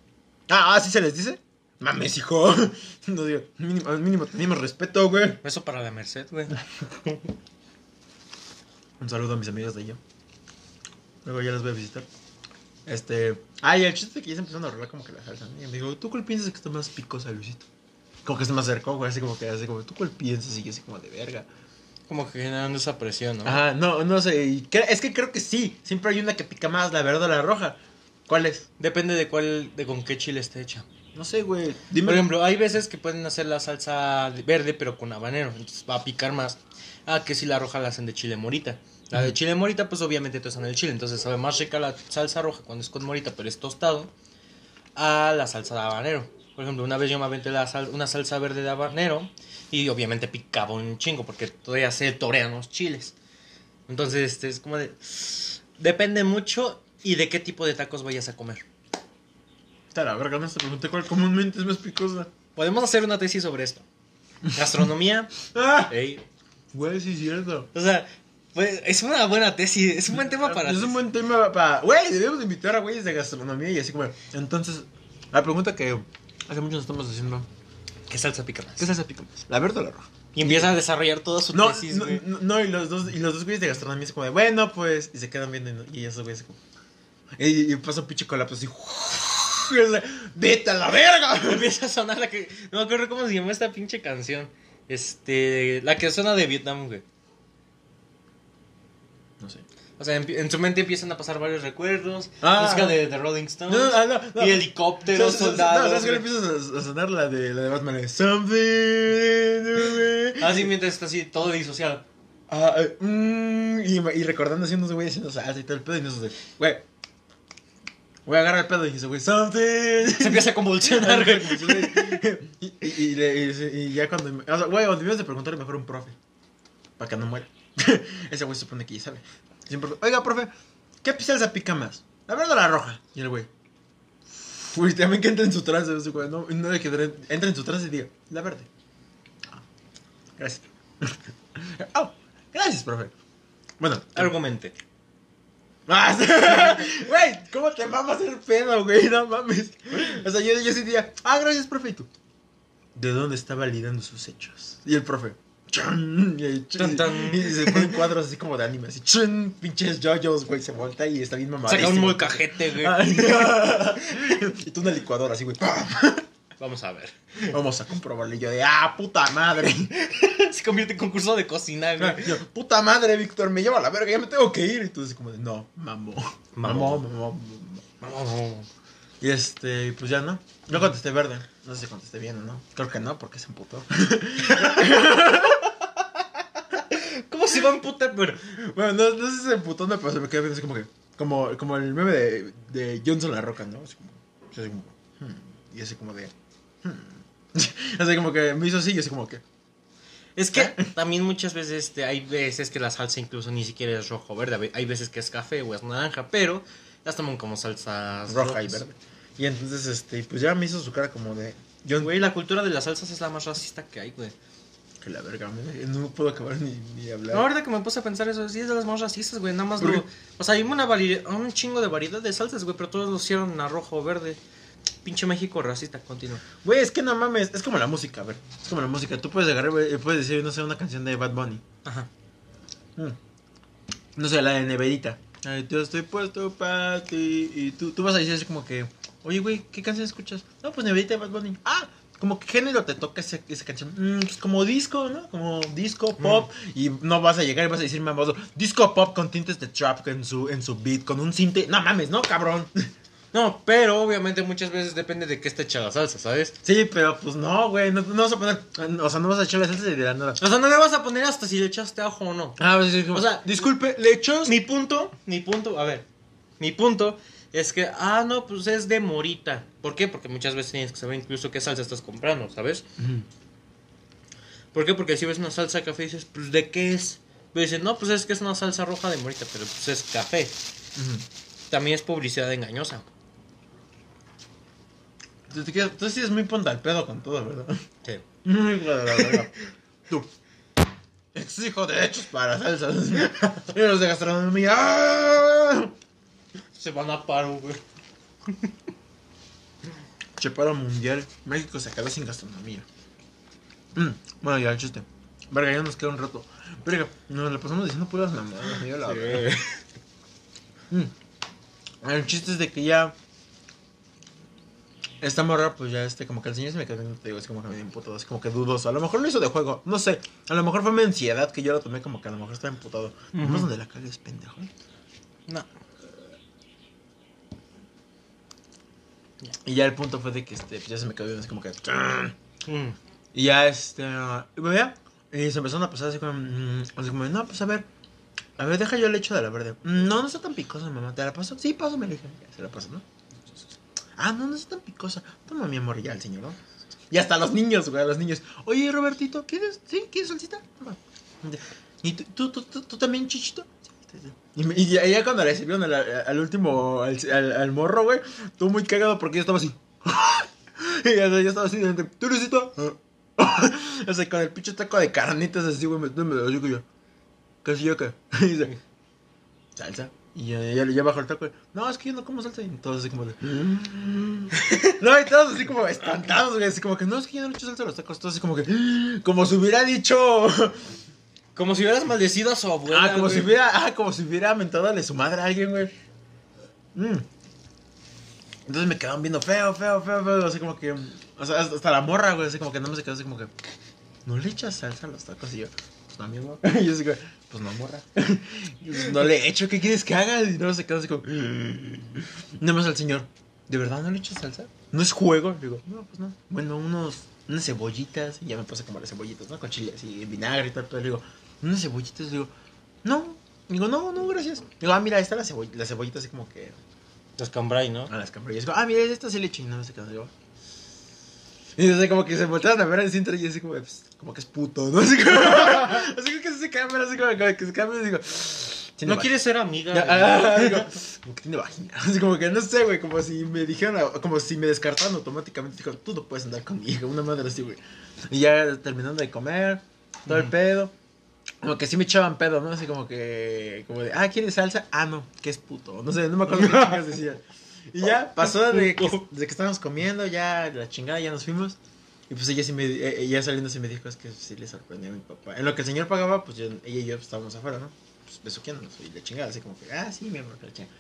Speaker 2: Ah, ¿así se les dice? Mames, hijo. No digo, mínimo, mínimo tenemos respeto, güey.
Speaker 1: Eso para la Merced, güey.
Speaker 2: Un saludo a mis amigas de allá. Luego ya las voy a visitar. Este. Ay, el chiste es que ya se empezaron a arreglar como que la salsa. ¿no? Y me dijo, ¿tú cuál piensas que está más picosa, Luisito? Como que se me acercó, güey, así como que, así como, ¿tú cuál piensas? Y yo así como de verga.
Speaker 1: Como que generando esa presión, ¿no?
Speaker 2: Ajá, no, no sé. es que creo que sí. Siempre hay una que pica más, la verde o la roja. ¿Cuál es?
Speaker 1: Depende de cuál, de con qué chile esté hecha.
Speaker 2: No sé, güey. Dime.
Speaker 1: Por ejemplo, hay veces que pueden hacer la salsa verde, pero con habanero. Entonces va a picar más. Ah, que si la roja la hacen de chile morita. La de chile morita, pues obviamente todos en el chile. Entonces sabe más rica la salsa roja cuando es con morita, pero es tostado. A la salsa de habanero. Por ejemplo, una vez yo me aventé la sal- una salsa verde de habanero. Y obviamente picaba un chingo, porque todavía se torean los chiles. Entonces, este es como de. Depende mucho y de qué tipo de tacos vayas a comer.
Speaker 2: Está la verga, te pregunté cuál comúnmente es más picosa.
Speaker 1: Podemos hacer una tesis sobre esto. Gastronomía.
Speaker 2: ¡Ah!
Speaker 1: Ey,
Speaker 2: Güey, sí es cierto.
Speaker 1: O sea, pues, es una buena tesis, es un buen tema para...
Speaker 2: Es un buen tema para. Güey, debemos de invitar a güeyes de gastronomía y así como. Entonces, la pregunta que hace mucho nos estamos haciendo:
Speaker 1: ¿Qué salsa pica más?
Speaker 2: ¿Qué salsa pica más? ¿La verde o la roja?
Speaker 1: Y empieza a desarrollar toda su
Speaker 2: No,
Speaker 1: tesis,
Speaker 2: no,
Speaker 1: güey.
Speaker 2: no, no, y los dos, y los dos güeyes de gastronomía es como de, bueno, pues, y se quedan viendo y, y esos güeyes como. Y, y pasa un pinche colapso así. ¡Vete a la verga!
Speaker 1: Empieza a sonar la que. No me acuerdo cómo se llamó esta pinche canción. Este. La que suena de Vietnam, güey.
Speaker 2: No sé.
Speaker 1: O sea, en, en su mente empiezan a pasar varios recuerdos.
Speaker 2: Ah.
Speaker 1: música de, de Rolling Stones.
Speaker 2: No, no, no, no.
Speaker 1: Y helicópteros,
Speaker 2: ¿Sabes-
Speaker 1: soldados.
Speaker 2: No, ¿sabes
Speaker 1: güey.
Speaker 2: empiezas a, sonar la de, la de Batman? de Something.
Speaker 1: Así mientras está así, todo disociado.
Speaker 2: Ah, eh, mm, y, y recordando así unos güeyes haciendo salsa y todo el pedo. Y nosotros de, güey. Güey, agarra el pedo y dice, güey, something.
Speaker 1: Se empieza a convulsionar, güey.
Speaker 2: y, y, y, le- y- y ya cuando. O sea, güey, o debías de preguntarle mejor a un profe. Para que no muera. Ese güey se supone que ya sabe. Siempre, Oiga, profe, ¿qué salsa pica más? ¿La verde o la roja? Y el güey. Uy, también que entra en su trance, ese güey. No, no de que entre- entra en su trance y diga, la verde. Ah, gracias. Oh, gracias, profe. Bueno,
Speaker 1: Argumente.
Speaker 2: Güey, ¿cómo te mamas el pedo, güey? No mames. O sea, yo, yo diría, ah, gracias, profe. ¿Y tú? ¿De dónde está validando sus hechos? Y el profe, chun, y, chun,
Speaker 1: tan.
Speaker 2: y se ponen cuadros así como de anime, así, chun, pinches yoyos, güey, se voltea y está bien mamadísimo.
Speaker 1: Saca un molcajete, güey.
Speaker 2: Y tú una licuadora así, güey.
Speaker 1: Vamos a ver.
Speaker 2: Vamos a comprobarle. Y yo de, ah, puta madre.
Speaker 1: Se convierte en concurso de cocina, güey.
Speaker 2: Yo, puta madre, Víctor, me lleva a la verga, ya me tengo que ir. Y tú así como de, no, mamó.
Speaker 1: Mamó.
Speaker 2: Mamó, mamó. Y este, pues ya no. Yo contesté verde. No sé si contesté bien o no. Creo que no, porque se emputó.
Speaker 1: ¿Cómo se va a emputar? Pero.
Speaker 2: bueno, no, no sé si se emputó, no, pero se me quedó viendo así como que. Como, como el meme de, de Johnson La Roca, ¿no? Así como. Así como hmm, y así como de. Hmm. así como que me hizo así y así como que.
Speaker 1: Es que también muchas veces este, hay veces que la salsa incluso ni siquiera es rojo o verde. Hay veces que es café o es naranja, pero las toman como salsas
Speaker 2: Roja y verde. Y entonces, este, pues ya me hizo su cara como de. Yo
Speaker 1: Güey, la cultura de las salsas es la más racista que hay, güey.
Speaker 2: Que la verga, me- no puedo acabar ni, ni hablar.
Speaker 1: No, ahorita que me puse a pensar eso, sí es de las más racistas, güey. Nada más
Speaker 2: ¿Por
Speaker 1: lo. O sea, hay una variedad, un chingo de variedad de salsas, güey, pero todos lo hicieron a rojo o verde. Pinche México racista, continúa.
Speaker 2: Güey, es que no mames, es como la música, a ver. Es como la música. Tú puedes agarrar, güey, puedes decir, no sé, una canción de Bad Bunny.
Speaker 1: Ajá.
Speaker 2: Mm. No sé, la de Neverita. Ay, yo estoy puesto para ti. Y tú, tú vas a decir así como que, oye, güey, ¿qué canción escuchas? No, pues Neverita de Bad Bunny. Ah, como que género te toca ese- esa canción. Mm, pues como disco, ¿no? Como disco, pop. Y no vas a llegar y vas a decir, mamado, disco pop con tintes de trap en su, en su beat, con un cinte. No mames, no, cabrón.
Speaker 1: No, pero obviamente muchas veces depende de qué esté hecha la salsa, ¿sabes?
Speaker 2: Sí, pero pues no, güey, no, no vas a poner, o sea, no vas a echar la salsa de la nada.
Speaker 1: O sea, no le vas a poner hasta si le echaste ajo o no.
Speaker 2: Ah, pues, sí, como,
Speaker 1: O sea,
Speaker 2: disculpe, ¿le echas?
Speaker 1: Mi punto, mi punto, a ver, mi punto es que, ah, no, pues es de morita. ¿Por qué? Porque muchas veces tienes que saber incluso qué salsa estás comprando, ¿sabes? ¿Por qué? Porque si ves una salsa de café dices, pues ¿de qué es? Pero dicen, no, pues es que es una salsa roja de morita, pero pues es café. También es publicidad engañosa.
Speaker 2: Tú, tú sí eres muy ponta al pedo con todo, ¿verdad?
Speaker 1: Sí.
Speaker 2: Muy hijo de la verga. Tú. Exijo derechos para salsas. Y los de gastronomía. ¡ah!
Speaker 1: Se van a paro, güey.
Speaker 2: Che paro mundial. México se quedó sin gastronomía. Mm, Bueno, ya el chiste. Verga, ya nos queda un rato. Verga, nos la pasamos diciendo puras mamadas. verga. Mm. El chiste es de que ya. Esta morra, pues ya este, como que el señor se me quedó te digo, así como que medio imputado, así como que dudoso. A lo mejor lo hizo de juego, no sé. A lo mejor fue mi ansiedad que yo lo tomé como que a lo mejor estaba imputado. No es donde la cagues, pendejo.
Speaker 1: No.
Speaker 2: Y ya el punto fue de que este, pues ya se me quedó así como que.
Speaker 1: Mm.
Speaker 2: Y ya este. Y y se empezaron a pasar así como. mm, Así como, no, pues a ver. A ver, deja yo el hecho de la verde. "Mm, No, no está tan picosa, mamá. ¿Te la paso? Sí, pásame, le dije. Ya, se la paso, ¿no? Ah, no, no está tan picosa. Toma mi amor, ya el señor, ¿no? Y hasta los niños, güey, los niños. Oye, Robertito, ¿quieres? ¿Sí? ¿Quieres salsita? Toma. ¿Y tú, tú, tú, tú, tú también, chichito? Y, me- ya, ya cuando le sirvieron al, al último, al, al, morro, güey, estuvo muy cagado porque yo estaba así. y ya, yo estaba así, ¿tú necesitas? o sea, con el pinche taco de carnitas así, güey, que yo. ¿Qué es yo qué? y dice, salsa. Y ya, ya, ya bajó el taco. No, es que yo no como salsa. Y todos así como de. no, y todos así como espantados, güey. Así como que no, es que yo no le echo salsa a los tacos. Todos así como que. Como si hubiera dicho.
Speaker 1: Como si hubieras maldecido a su abuela.
Speaker 2: ah, como
Speaker 1: güey.
Speaker 2: si hubiera. Ah, como si hubiera mentado a su madre a alguien, güey. Mm. Entonces me quedaban viendo feo, feo, feo, feo. Así como que. O sea, hasta la morra, güey. Así como que no me se quedó así como que. ¿No le echas salsa a los tacos? Y yo, pues no, amigo. Y yo así como, pues no, morra. Y no le he hecho, ¿qué quieres que haga? Y no se quedó así como. Nada más al señor. ¿De verdad no le echas salsa? ¿No es juego? Le digo, no, pues no. Bueno, unos. Unas cebollitas. Y ya me puse como las cebollitas, ¿no? Con chile así, vinagre y tal. Pero le digo, unas cebollitas. Le digo, no. Digo, no, no, gracias. Digo, ah, mira, ahí está la, ceboll la cebollita así como que.
Speaker 1: Los cambray, ¿no?
Speaker 2: A las camarillas. Ah, mira, esta sí le eché y no sé qué. Digo. Y así como que se voltearon a ver al cinto y así como, pues, como que es puto, ¿no? Así como, así que se cambian, así como que se cambian y digo,
Speaker 1: ¿No quieres ser amiga?
Speaker 2: Ya, ah, digo, como que tiene vagina. Así como que no sé, güey, como si me dijeron, como si me descartaran automáticamente. Dijo, tú no puedes andar conmigo, una madre así, güey. Y ya terminando de comer, todo el pedo. Como que sí me echaban pedo, ¿no? Así como que, como de, ah, ¿quieres salsa? Ah, no, que es puto. No sé, no me acuerdo qué chingas decían. Y ya pasó de que, de que estábamos comiendo, ya la chingada, ya nos fuimos. Y pues ella sí me, eh, ella saliendo sí me dijo, es que sí le sorprendió a mi papá. En lo que el señor pagaba, pues yo, ella y yo estábamos afuera, ¿no? Pues besuqueándonos y la chingada, así como que, ah, sí, mi amor, que la chingada.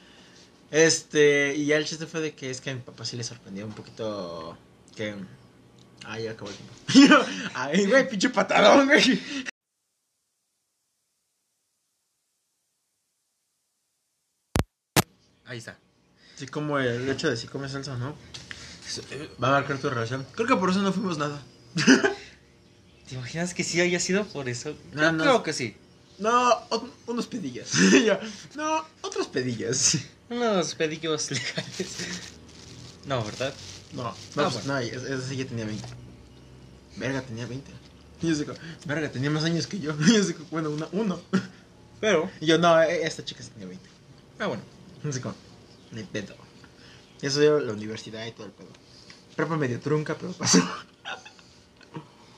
Speaker 2: Este, y ya el chiste fue de que es que a mi papá sí le sorprendió un poquito que... Ah, ya acabó el tiempo. Ay, güey, pinche patadón, güey.
Speaker 1: Ahí está.
Speaker 2: Así como el hecho de si comes salsa no. Va a marcar tu relación. Creo que por eso no fuimos nada.
Speaker 1: ¿Te imaginas que sí haya sido por eso?
Speaker 2: No,
Speaker 1: Yo
Speaker 2: no.
Speaker 1: creo que sí.
Speaker 2: No, unos pedillas. No, otros pedillas.
Speaker 1: Unos pedillos legales. No, ¿verdad?
Speaker 2: No, no,
Speaker 1: Ah,
Speaker 2: pues,
Speaker 1: bueno.
Speaker 2: no, ese ese sí ya tenía 20. Verga, tenía 20. Y yo sé, verga, tenía más años que yo. Y yo sé, bueno, una, uno.
Speaker 1: Pero.
Speaker 2: Y yo, no, eh, esta chica sí tenía 20.
Speaker 1: Ah, bueno.
Speaker 2: No sé cómo. Ni pedo. Eso dio la universidad y todo el pedo. Prepa medio trunca, pero pasó.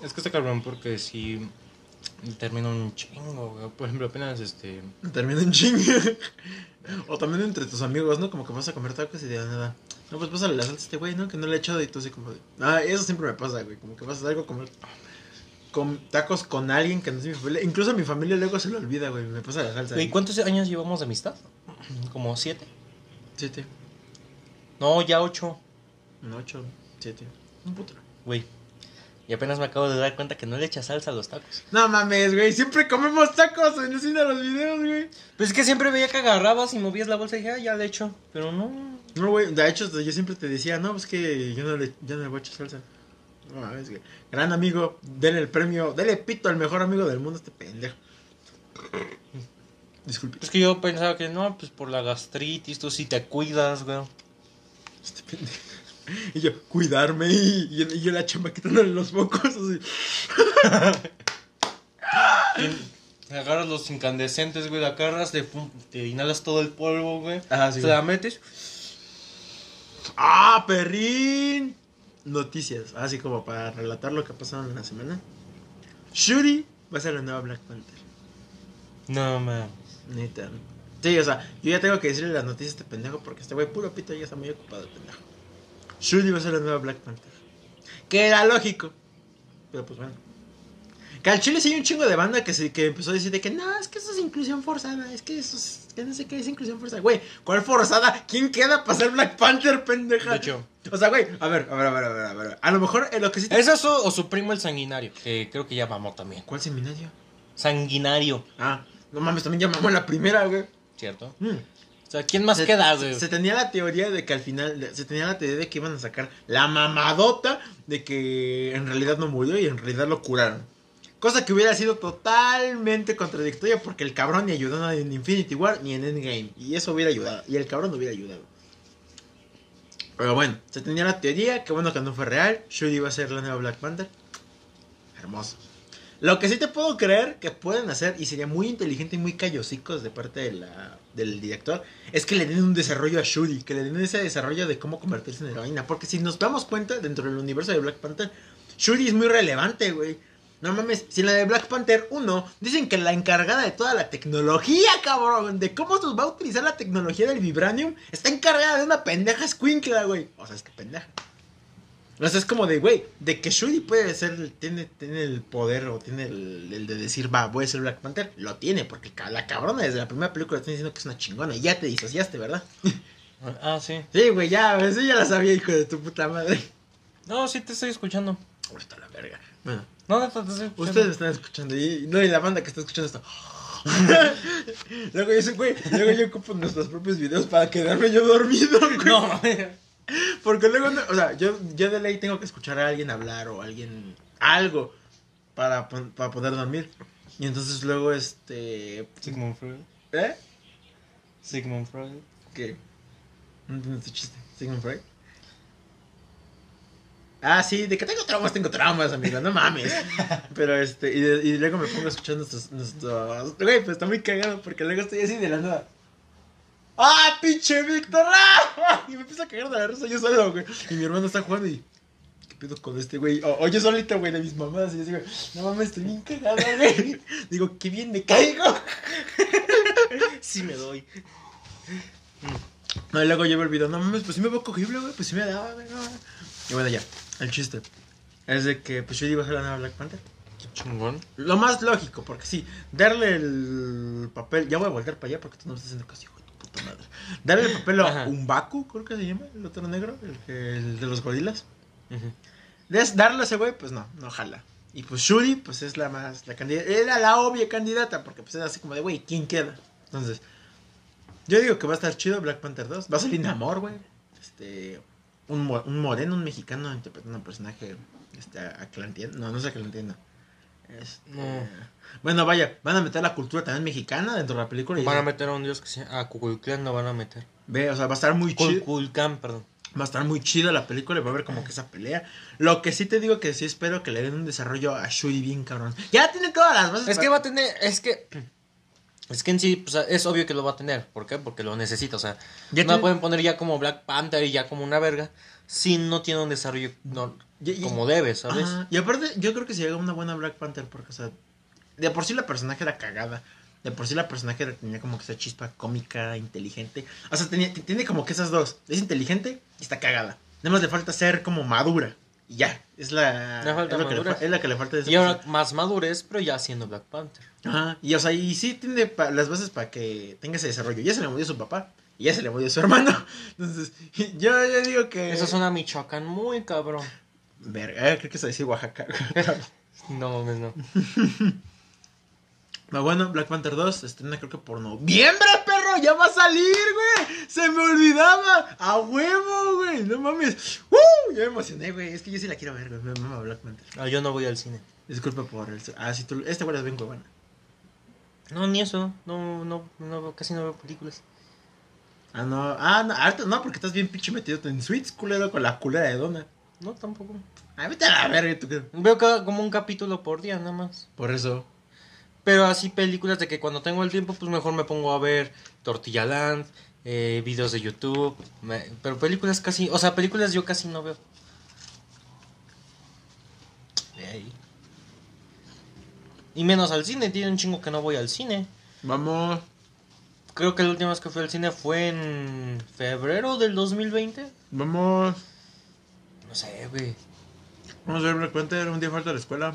Speaker 1: Es que está cabrón porque si termina un chingo, güey. Por ejemplo, apenas este.
Speaker 2: Termina en chingue. o también entre tus amigos, ¿no? Como que vas a comer tacos y de nada. No, pues pásale la salsa a este güey, ¿no? Que no le he echado y tú así como de... Ah, eso siempre me pasa, güey. Como que vas a algo como... Con tacos con alguien que no es mi familia. Incluso a mi familia luego se le olvida, güey. Me pasa la salsa.
Speaker 1: ¿Y cuántos años llevamos de amistad? Como siete.
Speaker 2: Siete.
Speaker 1: No, ya ocho.
Speaker 2: No, ocho. Siete. Un puto.
Speaker 1: Güey. Y apenas me acabo de dar cuenta que no le echa salsa a los tacos.
Speaker 2: No mames, güey. Siempre comemos tacos en el cine de los videos, güey.
Speaker 1: Pues es que siempre veía que agarrabas y movías la bolsa y dije, ah, ya le echo. Pero no.
Speaker 2: No, güey. De hecho, yo siempre te decía, no, pues que yo no le, yo no le voy a echar salsa. No mames, güey. Gran amigo. Denle el premio. Denle pito al mejor amigo del mundo a este pendejo. Disculpe.
Speaker 1: Es que yo pensaba que no, pues por la gastritis, tú sí te cuidas, güey.
Speaker 2: Este pendejo. Y yo, cuidarme y, y, y yo la chamba quitándole los mocos así.
Speaker 1: Te agarras los incandescentes, güey, la agarras, te, inhalas todo el polvo, güey.
Speaker 2: Ah, sí,
Speaker 1: te
Speaker 2: güey.
Speaker 1: la metes.
Speaker 2: ¡Ah, perrín! Noticias, así como para relatar lo que ha pasado en la semana. Shuri va a ser la nueva Black Panther.
Speaker 1: No, man.
Speaker 2: Neta. Sí, o sea, yo ya tengo que decirle las noticias a este pendejo porque este güey puro pito ya está muy ocupado el pendejo. Shuri va a ser la nueva Black Panther. Que era lógico. Pero pues bueno. Que al chile sí hay un chingo de banda que, se, que empezó a decir de que no, es que eso es inclusión forzada, es que eso es, que no sé qué es inclusión forzada. Güey, ¿cuál forzada? ¿Quién queda para ser Black Panther, pendeja?
Speaker 1: De hecho.
Speaker 2: O sea, güey, a ver, a ver, a ver, a ver, a ver. A lo mejor en lo que sí te...
Speaker 1: ¿Es eso o su primo el sanguinario? Que creo que ya mamó también.
Speaker 2: ¿Cuál seminario?
Speaker 1: Sanguinario,
Speaker 2: Ah, no mames, también ya mamó en la primera, güey.
Speaker 1: ¿cierto?
Speaker 2: Mm.
Speaker 1: O sea, ¿quién más
Speaker 2: se,
Speaker 1: queda,
Speaker 2: se-
Speaker 1: güey?
Speaker 2: Se, tenía la teoría de que al final, se tenía la teoría de que iban a sacar la mamadota de que en realidad no murió y en realidad lo curaron. Cosa que hubiera sido totalmente contradictoria porque el cabrón ni ayudó en Infinity War ni en Endgame. Y eso hubiera ayudado. Y el cabrón no hubiera ayudado. Pero bueno, se tenía la teoría, que bueno que no fue real. Shuri iba a ser la nueva Black Panther. Hermoso. Lo que sí te puedo creer que pueden hacer, y sería muy inteligente y muy callosicos de parte del director, es que le den un desarrollo a Shuri, que le den ese desarrollo de cómo convertirse en heroína. Porque si nos damos cuenta, dentro del universo de Black Panther, Shuri es muy relevante, güey. No mames, si en la de Black Panther 1 dicen que la encargada de toda la tecnología, cabrón, de cómo nos va a utilizar la tecnología del Vibranium, está encargada de una pendeja escuincla, güey. O sea, es que pendeja. O sea, es como de, güey, de que Shuri puede ser, tiene, tiene el poder o tiene el, el de decir, va, voy a ser Black Panther. Lo tiene, porque la cabrona desde la primera película está diciendo que es una chingona y ya te disociaste, ¿verdad?
Speaker 1: Ah, sí.
Speaker 2: Sí, güey, ya, eso ya la sabía, hijo de tu puta madre.
Speaker 1: No, sí te estoy escuchando.
Speaker 2: Está la verga. Bueno,
Speaker 1: No, no, estoy escuchando.
Speaker 2: ustedes están escuchando y no, y la banda que está escuchando esto. luego yo soy, güey, luego yo ocupo nuestros propios videos para quedarme yo dormido, güey.
Speaker 1: No.
Speaker 2: Porque luego, no- o sea, yo, yo de ley tengo que escuchar a alguien hablar o alguien, algo, para, para poder dormir. Y entonces luego, este,
Speaker 1: Sigmund Freud.
Speaker 2: ¿eh?
Speaker 1: Sigmund Freud.
Speaker 2: ¿Qué? No entiendo tu chiste. ¿Sigmund Freud? Ah, sí, de que tengo traumas, tengo traumas, amigo, no mames. Pero este, y, de- y luego me pongo a escuchar nuestros, nuestros. Güey, pues está muy cagado porque luego estoy así de la nada. ¡Ah, pinche Víctor! ¡Ah! Y me empiezo a cagar de la risa yo solo, güey. Y mi hermano está jugando y. ¿Qué pedo con este güey? O, o yo solito, güey, de mis mamás. Y yo digo, no mames, estoy bien cagado, güey. Digo, qué bien me caigo.
Speaker 1: Sí me doy.
Speaker 2: No, y luego yo me olvido, no mames, pues sí me veo cogible, güey, pues sí me daba, güey, no. Y bueno, ya, el chiste es de que pues yo iba a ser la nueva Black Panther.
Speaker 1: Qué chingón.
Speaker 2: Lo más lógico, porque sí, darle el papel, ya voy a volver para allá porque tú no me estás haciendo caso, hijo tu puta madre. Darle el papel a. Umbaku, creo que se llama, el otro negro, el, que- el de los gorilas. Des- darle a ese güey, pues no, no jala. Y pues Shuri, pues es la más, la candidata, era la obvia candidata, porque pues era así como de, güey, ¿quién queda? Entonces, yo digo que va a estar chido Black Panther 2. Va a salir Namor, güey. Este, un, un moreno, un mexicano interpretando a un personaje, este, atlantiano. No, no es atlantiano. Este,
Speaker 1: No.
Speaker 2: Bueno, vaya, van a meter la cultura también mexicana dentro de la película.
Speaker 1: Van a meter a un dios que se llama. A Kukulcán lo van a meter.
Speaker 2: Ve, o sea, va a estar muy chido.
Speaker 1: Kukulcán, perdón.
Speaker 2: Va a estar muy chida la película y va a haber como que esa pelea. Lo que sí te digo que sí espero que le den un desarrollo a Shuri bien cabrón. Ya tiene todas las bases.
Speaker 1: Es
Speaker 2: para-
Speaker 1: que va a tener. Es que. Es que en sí, pues, es obvio que lo va a tener. ¿Por qué? Porque lo necesita. O sea,
Speaker 2: Ya
Speaker 1: no
Speaker 2: tiene-
Speaker 1: pueden poner ya como Black Panther y ya como una verga. Si no tiene un desarrollo no, como debe, ¿sabes?
Speaker 2: Ajá, Y aparte, yo creo que si llega una buena Black Panther, porque, o sea, de por sí la personaje era cagada. De por sí la personaje tenía como que esa chispa cómica, inteligente. O sea, tenía, tiene como que esas dos. Es inteligente y está cagada. Nada más le falta ser como madura. Y ya. Es la.
Speaker 1: Le falta
Speaker 2: es, lo que le, es la que le falta de
Speaker 1: Y ahora
Speaker 2: persona.
Speaker 1: más madurez, pero ya siendo Black Panther.
Speaker 2: Ajá. Y o sea, y sí tiene las bases para que tenga ese desarrollo. Ya se le murió su papá. Y ya se le murió su hermano. Entonces, yo, yo digo que.
Speaker 1: Eso suena a Michoacán muy cabrón.
Speaker 2: Verga, eh, creo que se dice Oaxaca.
Speaker 1: No mames, no.
Speaker 2: Pero bueno, Black Panther 2 estrena creo que por noviembre, perro, ya va a salir, güey. Se me olvidaba. A huevo, güey. No mames. ¡Uh! Ya me emocioné, güey. Es que yo sí la quiero ver, güey. Me mama Black Panther.
Speaker 1: Ah, yo no voy al cine.
Speaker 2: Disculpa por el... Ah, sí, tú... Este güey es bien.
Speaker 1: No, ni eso. No, no, no, casi no veo películas.
Speaker 2: Ah, no. Ah, no, harto, no, porque estás bien pinche metido en Sweets, culero, con la culera de Donna.
Speaker 1: No, tampoco.
Speaker 2: Ah, a la verga, tú qué.
Speaker 1: Veo cada, como un capítulo por día, nada más.
Speaker 2: Por eso.
Speaker 1: Pero así películas de que cuando tengo el tiempo, pues mejor me pongo a ver Tortilla Land, eh, videos de YouTube. me- pero películas casi, o sea, películas yo casi no veo. Ahí. Y menos al cine, tiene un chingo que no voy al cine.
Speaker 2: Vamos.
Speaker 1: Creo que la última vez que fui al cine fue en febrero del 2020.
Speaker 2: Vamos.
Speaker 1: No sé, güey.
Speaker 2: Vamos a ver Black Panther. Un día falta la escuela.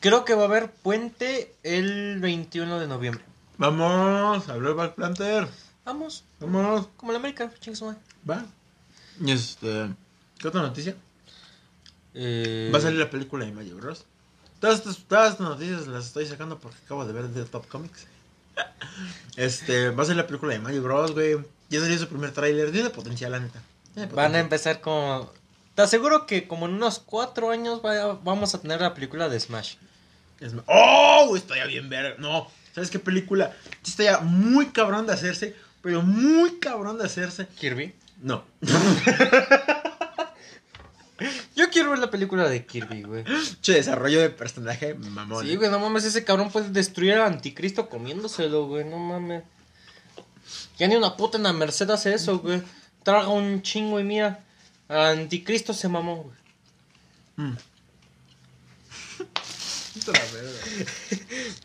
Speaker 1: Creo que va a haber puente el 21 de noviembre.
Speaker 2: Vamos a ver Black Panther.
Speaker 1: Vamos,
Speaker 2: Vamos.
Speaker 1: como la América, chingue su madre.
Speaker 2: Va. Y este. ¿Qué otra noticia?
Speaker 1: Eh,
Speaker 2: Va a salir la película de Mario Bros. Todas estas, todas estas noticias las estoy sacando porque acabo de ver The Top Comics. Este, va a salir la película de Mario Bros, güey. Ya salió su primer tráiler. Tiene potencial, la neta. Tiene
Speaker 1: Van a empezar como... Te aseguro que como en unos cuatro años vaya- vamos a tener la película de Smash.
Speaker 2: ¡Oh! Está ya bien ver. No, ¿sabes qué película? Está ya muy cabrón de hacerse, pero muy cabrón de hacerse.
Speaker 1: ¿Kirby?
Speaker 2: No.
Speaker 1: Yo quiero ver la película de Kirby, güey.
Speaker 2: Che, desarrollo de personaje mamón.
Speaker 1: Sí, güey, no mames, ese cabrón puede destruir al anticristo comiéndoselo, güey, no mames. Ya ni una puta en la Merced hace eso, güey. Traga un chingo y mira, al anticristo se mamó, güey.
Speaker 2: Mm. Puta la verga.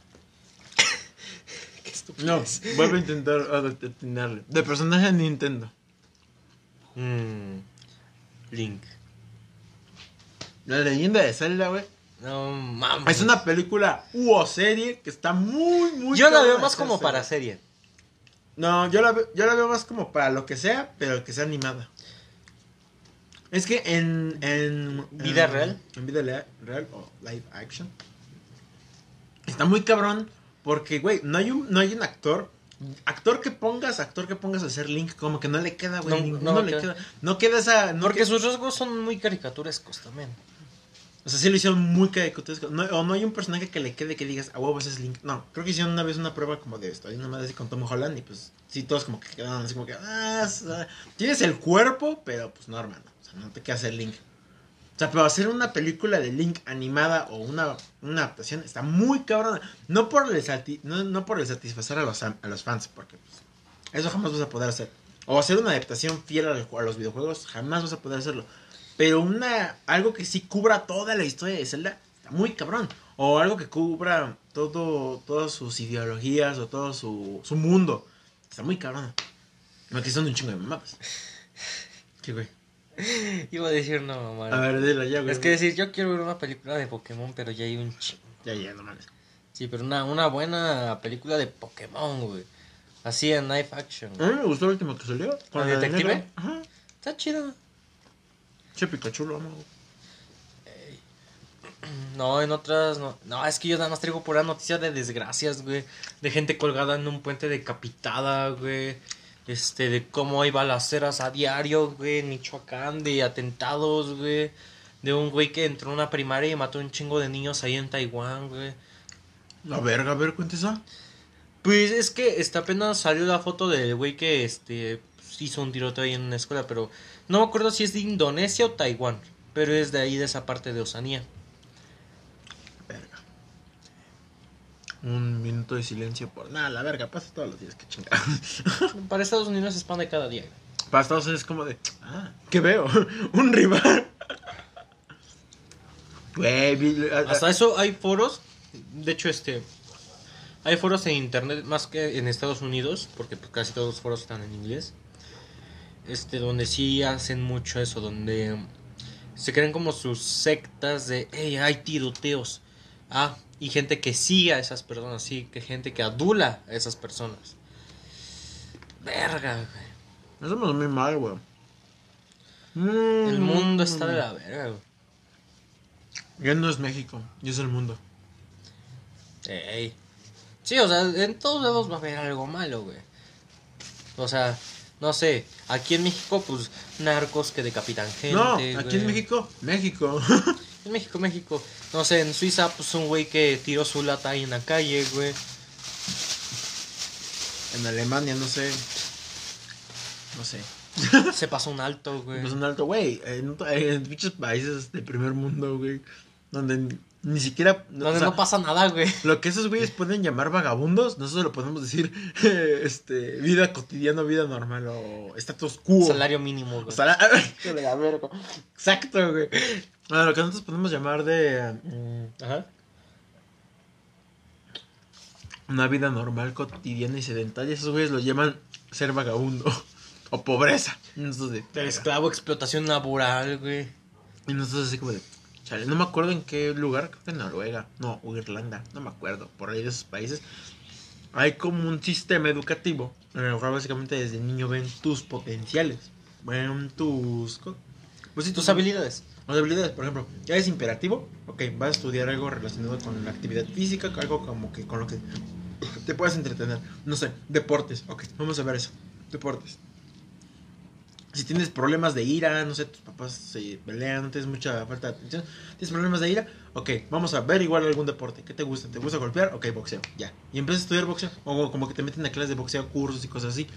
Speaker 1: Qué
Speaker 2: No, vuelvo a intentar atinarle. De personaje de Nintendo.
Speaker 1: Mm, Link.
Speaker 2: La leyenda de Zelda, güey.
Speaker 1: No mames.
Speaker 2: Es una película u o serie que está muy, muy.
Speaker 1: Yo la veo más como para serie.
Speaker 2: No, yo la, veo, yo la veo más como para lo que sea, pero que sea animada. Es que en. en
Speaker 1: ¿Vida
Speaker 2: en-
Speaker 1: real?
Speaker 2: En vida real o live action. Está muy cabrón. Porque, güey, no hay un, no hay un actor. Actor que pongas, actor que pongas a hacer Link, como que no le queda, güey.
Speaker 1: No,
Speaker 2: ninguno
Speaker 1: no
Speaker 2: le
Speaker 1: queda.
Speaker 2: queda. No queda esa. No
Speaker 1: Porque
Speaker 2: queda-
Speaker 1: sus rasgos son muy caricaturescos también.
Speaker 2: O sea, sí lo hicieron muy caricaturesco. No, o no hay un personaje que le quede que digas, a huevo, ese es Link. No, creo que hicieron una vez una prueba como de esto. Hay una madre así con Tom Holland y pues sí, todos como que quedaron así como que, ah, ah, tienes el cuerpo, pero pues no, hermano. O sea, no te queda hacer Link. Sea, pero hacer una película de Link animada o una, una adaptación está muy cabrona. No por el, no, no por el satisfacer a los, a los fans, porque pues, eso jamás vas a poder hacer. O hacer una adaptación fiel a a los videojuegos, jamás vas a poder hacerlo. Pero una algo que sí cubra toda la historia de Zelda, está muy cabrón. O algo que cubra todo, todas sus ideologías o todo su, su mundo. Está muy cabrón. Aquí son un chingo de mamadas. ¿Qué güey?
Speaker 1: Iba a decir no,
Speaker 2: A
Speaker 1: mamá.
Speaker 2: ver, dile ya, güey.
Speaker 1: Es que decir, yo quiero ver una película de Pokémon, pero ya hay un chingo.
Speaker 2: Ya, ya, no mames.
Speaker 1: Sí, pero una, una buena película de Pokémon, güey. Así en live action.
Speaker 2: A mí me gustó el último que salió.
Speaker 1: ¿El
Speaker 2: la
Speaker 1: detective?
Speaker 2: negra. Ajá.
Speaker 1: Está chido.
Speaker 2: Che, Pikachu lo amo. güey.
Speaker 1: No, en otras no. No, es que yo nada más traigo pura noticia de desgracias, güey. De gente colgada en un puente decapitada, güey. Este, de cómo hay balaceras a diario, güey, en Michoacán, de atentados, güey. De un güey que entró a una primaria y mató un chingo de niños ahí en Taiwán, güey.
Speaker 2: La verga, a ver, cuenta eso.
Speaker 1: Pues es que este, apenas salió la foto del güey que este hizo un tiroteo ahí en una escuela, pero no me acuerdo si es de Indonesia o Taiwán, pero es de ahí de esa parte de Oceanía.
Speaker 2: Verga. Un minuto de silencio por. Nada, la verga, pasa todos los días, que chingada.
Speaker 1: Para Estados Unidos es pan de cada día.
Speaker 2: Para Estados Unidos es como de. Ah, ¿qué veo? Un rival. Güey, a- a-
Speaker 1: Hasta eso hay foros, de hecho este hay foros en internet más que en Estados Unidos, porque pues, casi todos los foros están en inglés. Este donde sí hacen mucho eso, donde se crean como sus sectas de, hey, hay tiroteos. Ah, y gente que sigue a esas personas, sí, que gente que adula a esas personas. Verga, güey.
Speaker 2: Estamos muy mal, güey.
Speaker 1: El
Speaker 2: Mm.
Speaker 1: mundo está de la verga, güey.
Speaker 2: Ya no es México, ya es el mundo.
Speaker 1: Ey. Sí, o sea, en todos lados va a haber algo malo, güey. O sea, no sé, aquí en México, pues, narcos que decapitan gente.
Speaker 2: no, aquí
Speaker 1: güey.
Speaker 2: en México, México.
Speaker 1: En México, México. No sé, en Suiza, pues, un güey que tiró su lata ahí en la calle, güey.
Speaker 2: en Alemania, no sé. No sé.
Speaker 1: Se pasó un alto, güey.
Speaker 2: Pues un alto, güey. En, en países de primer mundo, güey. Donde ni siquiera.
Speaker 1: Donde
Speaker 2: o sea,
Speaker 1: no pasa nada, güey.
Speaker 2: Lo que esos güeyes pueden llamar vagabundos, nosotros lo podemos decir este, vida cotidiana, vida normal o status quo.
Speaker 1: Salario mínimo, güey.
Speaker 2: Exacto, güey. Bueno, lo que nosotros podemos llamar de mm,
Speaker 1: Ajá.
Speaker 2: una vida normal, cotidiana y sedentaria, esos güeyes lo llaman ser vagabundo o pobreza. Y nosotros de,
Speaker 1: De esclavo, explotación laboral, güey.
Speaker 2: y nosotros así como de, chale, no me acuerdo en qué lugar, creo que en Noruega, no, o Irlanda, no me acuerdo, por ahí de esos países. Hay como un sistema educativo en el cual básicamente desde niño ven tus potenciales, ven tus... Pues sí,
Speaker 1: Tus habilidades.
Speaker 2: Las habilidades, por ejemplo, ya es imperativo, ok, vas a estudiar algo relacionado con la actividad física, algo como que con lo que te puedas entretener. No sé, deportes, ok, vamos a ver eso. Deportes. Si tienes problemas de ira, no sé, tus papás se pelean, no tienes mucha falta de atención, tienes problemas de ira, ok, vamos a ver igual algún deporte. ¿Qué te gusta? ¿Te gusta golpear? Ok, boxeo, ya. Y empiezas a estudiar boxeo, o como que te meten a clases de boxeo, cursos y cosas así.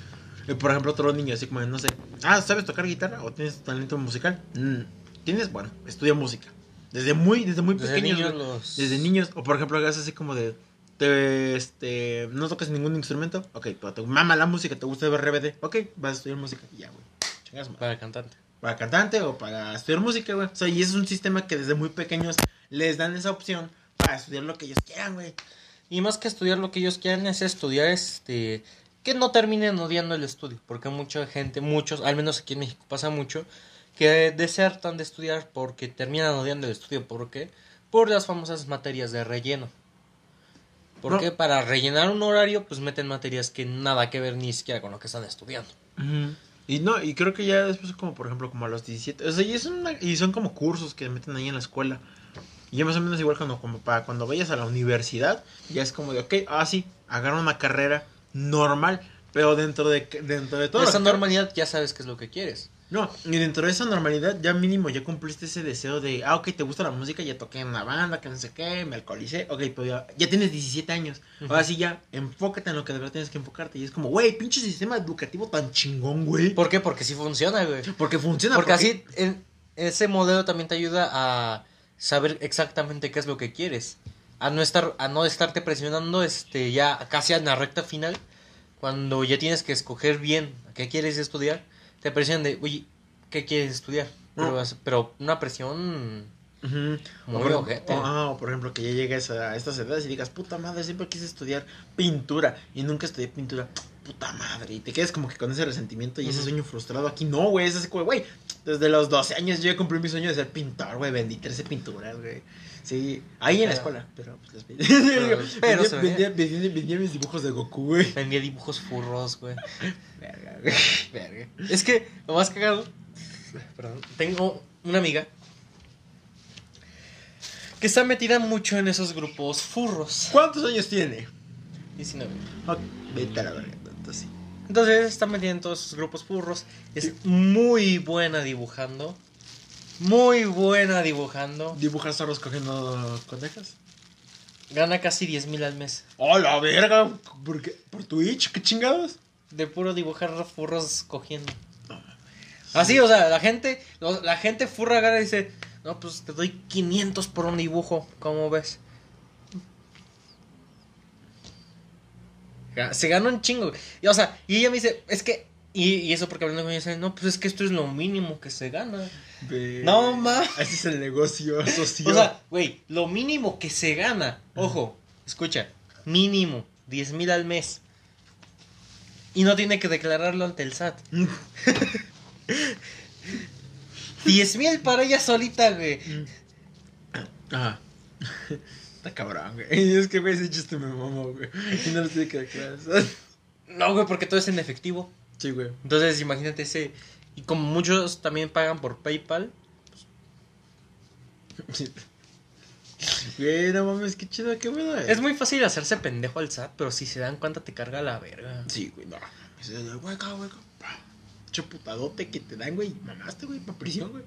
Speaker 2: Por ejemplo, otro niño, así como, no sé, ah, ¿sabes tocar guitarra o tienes talento musical? Mm, ¿Tienes? Bueno, estudia música. Desde muy, desde muy
Speaker 1: Desde
Speaker 2: pequeños.
Speaker 1: niños
Speaker 2: güey.
Speaker 1: los...
Speaker 2: Desde niños. O por ejemplo, hagas así como de. Te, este, no tocas ningún instrumento. Ok, pero te mama la música, te gusta ver RBD. Ok, vas a estudiar música. Ya, güey. Chingas.
Speaker 1: Para cantante.
Speaker 2: Para cantante o para estudiar música, güey. O sea, y es un sistema que desde muy pequeños les dan esa opción para estudiar lo que ellos quieran, güey.
Speaker 1: Y más que estudiar lo que ellos quieran es estudiar este que no terminen odiando el estudio, porque mucha gente, muchos, al menos aquí en México pasa mucho, que desertan de estudiar porque terminan odiando el estudio, ¿por qué? Por las famosas materias de relleno. ¿Por
Speaker 2: No.
Speaker 1: Para rellenar un horario, pues meten materias que nada que ver ni siquiera con lo que están estudiando.
Speaker 2: Y no, y creo que ya después como por ejemplo como a los 17, o sea, y, es una- y son como cursos que meten ahí en la escuela. Y ya más o menos igual cuando como para cuando vayas a la universidad, ya es como de, ok, ah sí, agarra una carrera normal, pero dentro de dentro de todo
Speaker 1: Esa normalidad ya sabes qué es lo que quieres.
Speaker 2: No, y dentro de esa normalidad ya mínimo ya cumpliste ese deseo de, ah, ok, te gusta la música, ya toqué en una banda, que no sé qué, me alcoholicé, ok, pues ya, ya tienes 17 años, ahora sí ya, enfócate en lo que de verdad tienes que enfocarte, y es como, güey, pinche sistema educativo tan chingón, güey,
Speaker 1: ¿Por qué? Porque sí funciona, güey.
Speaker 2: porque funciona,
Speaker 1: Porque así en- ese modelo también te ayuda a saber exactamente qué es lo que quieres. A no estar, a no estarte presionando este ya casi en la recta final. Cuando ya tienes que escoger bien qué quieres estudiar, te presionan de, oye, ¿qué quieres estudiar? Pero,
Speaker 2: No.
Speaker 1: es- pero una presión. Muy
Speaker 2: o, por,
Speaker 1: ojete.
Speaker 2: o- ah, o por ejemplo, que ya llegues a estas edades y digas, puta madre, siempre quise estudiar pintura y nunca estudié pintura. Puta madre, y te quedas como que con ese resentimiento y ese sueño frustrado. Aquí no, güey, es así como, güey, desde los 12 años yo ya cumplí mi sueño de ser pintor, güey, vendí 13 pinturas, güey. Sí, ahí en la escuela, pero pues las vendí.
Speaker 1: pero
Speaker 2: vendía, vendía, vendía- vendía mis dibujos de Goku, güey.
Speaker 1: vendía dibujos furros, güey.
Speaker 2: Verga, güey.
Speaker 1: Verga. Es que lo más cagado. Perdón. Tengo una amiga que está metida mucho en esos grupos furros.
Speaker 2: ¿Cuántos años tiene?
Speaker 1: 19.
Speaker 2: Ok, vete a la verga, sí.
Speaker 1: Entonces está metida en todos esos grupos furros. Es muy buena dibujando. Muy buena dibujando.
Speaker 2: ¿Dibujar zorros cogiendo conejas?
Speaker 1: Gana casi 10 mil al mes.
Speaker 2: ¡Oh, la verga! ¿Por qué? ¿Por Twitch? ¿Qué chingados?
Speaker 1: De puro dibujar furros cogiendo.
Speaker 2: No.
Speaker 1: Así, o sea, la gente, la gente furra agarra y dice, no, pues te doy 500 por un dibujo, ¿cómo ves? Se gana un chingo. Y, o sea, y ella me dice, es que, y, y eso porque hablando con ella, dice, no, pues es que esto es lo mínimo que se gana.
Speaker 2: Ve-
Speaker 1: No, ma.
Speaker 2: Ese es el negocio socio.
Speaker 1: O sea, güey, lo mínimo que se gana, ojo, escucha, mínimo, 10 mil al mes. Y no tiene que declararlo ante el SAT. 10 mil para ella solita, güey.
Speaker 2: Ajá. Está cabrón, güey. Es que, güey, ese chiste me mamó, güey. Y no lo tiene que declarar.
Speaker 1: No, güey, porque todo es en efectivo.
Speaker 2: Sí, güey.
Speaker 1: Entonces, imagínate ese. Y como muchos también pagan por PayPal,
Speaker 2: Güey, no mames, qué chido, qué bueno.
Speaker 1: es muy fácil hacerse pendejo al SAT, pero si se dan cuenta te carga la verga.
Speaker 2: Sí, güey, no. Hueca, hueca. Mucho putadote que te dan, güey. Mamaste, güey, pa' prisión, güey.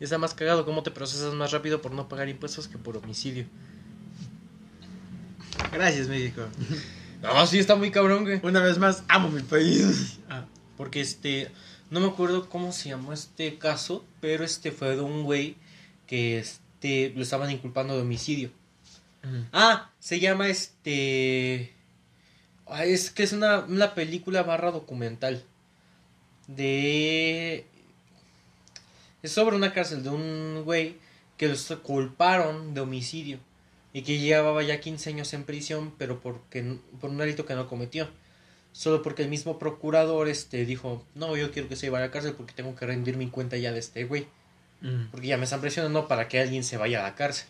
Speaker 1: Y está más cagado cómo te procesas más rápido por no pagar impuestos que por homicidio.
Speaker 2: Gracias, México.
Speaker 1: No, sí, está muy cabrón, güey.
Speaker 2: Una vez más, amo mi país.
Speaker 1: Ah, porque este, no me acuerdo cómo se llamó este caso, pero este fue de un güey que este, lo estaban inculpando de homicidio. Ah, se llama este... es que es una, una película barra documental. De... Es sobre una cárcel de un güey que los culparon de homicidio. Y que llevaba ya 15 años en prisión, pero porque, por un delito que no cometió. Solo porque el mismo procurador este, dijo, no, yo quiero que se vaya a la cárcel porque tengo que rendir mi cuenta ya de este güey. Porque ya me están presionando para que alguien se vaya a la cárcel.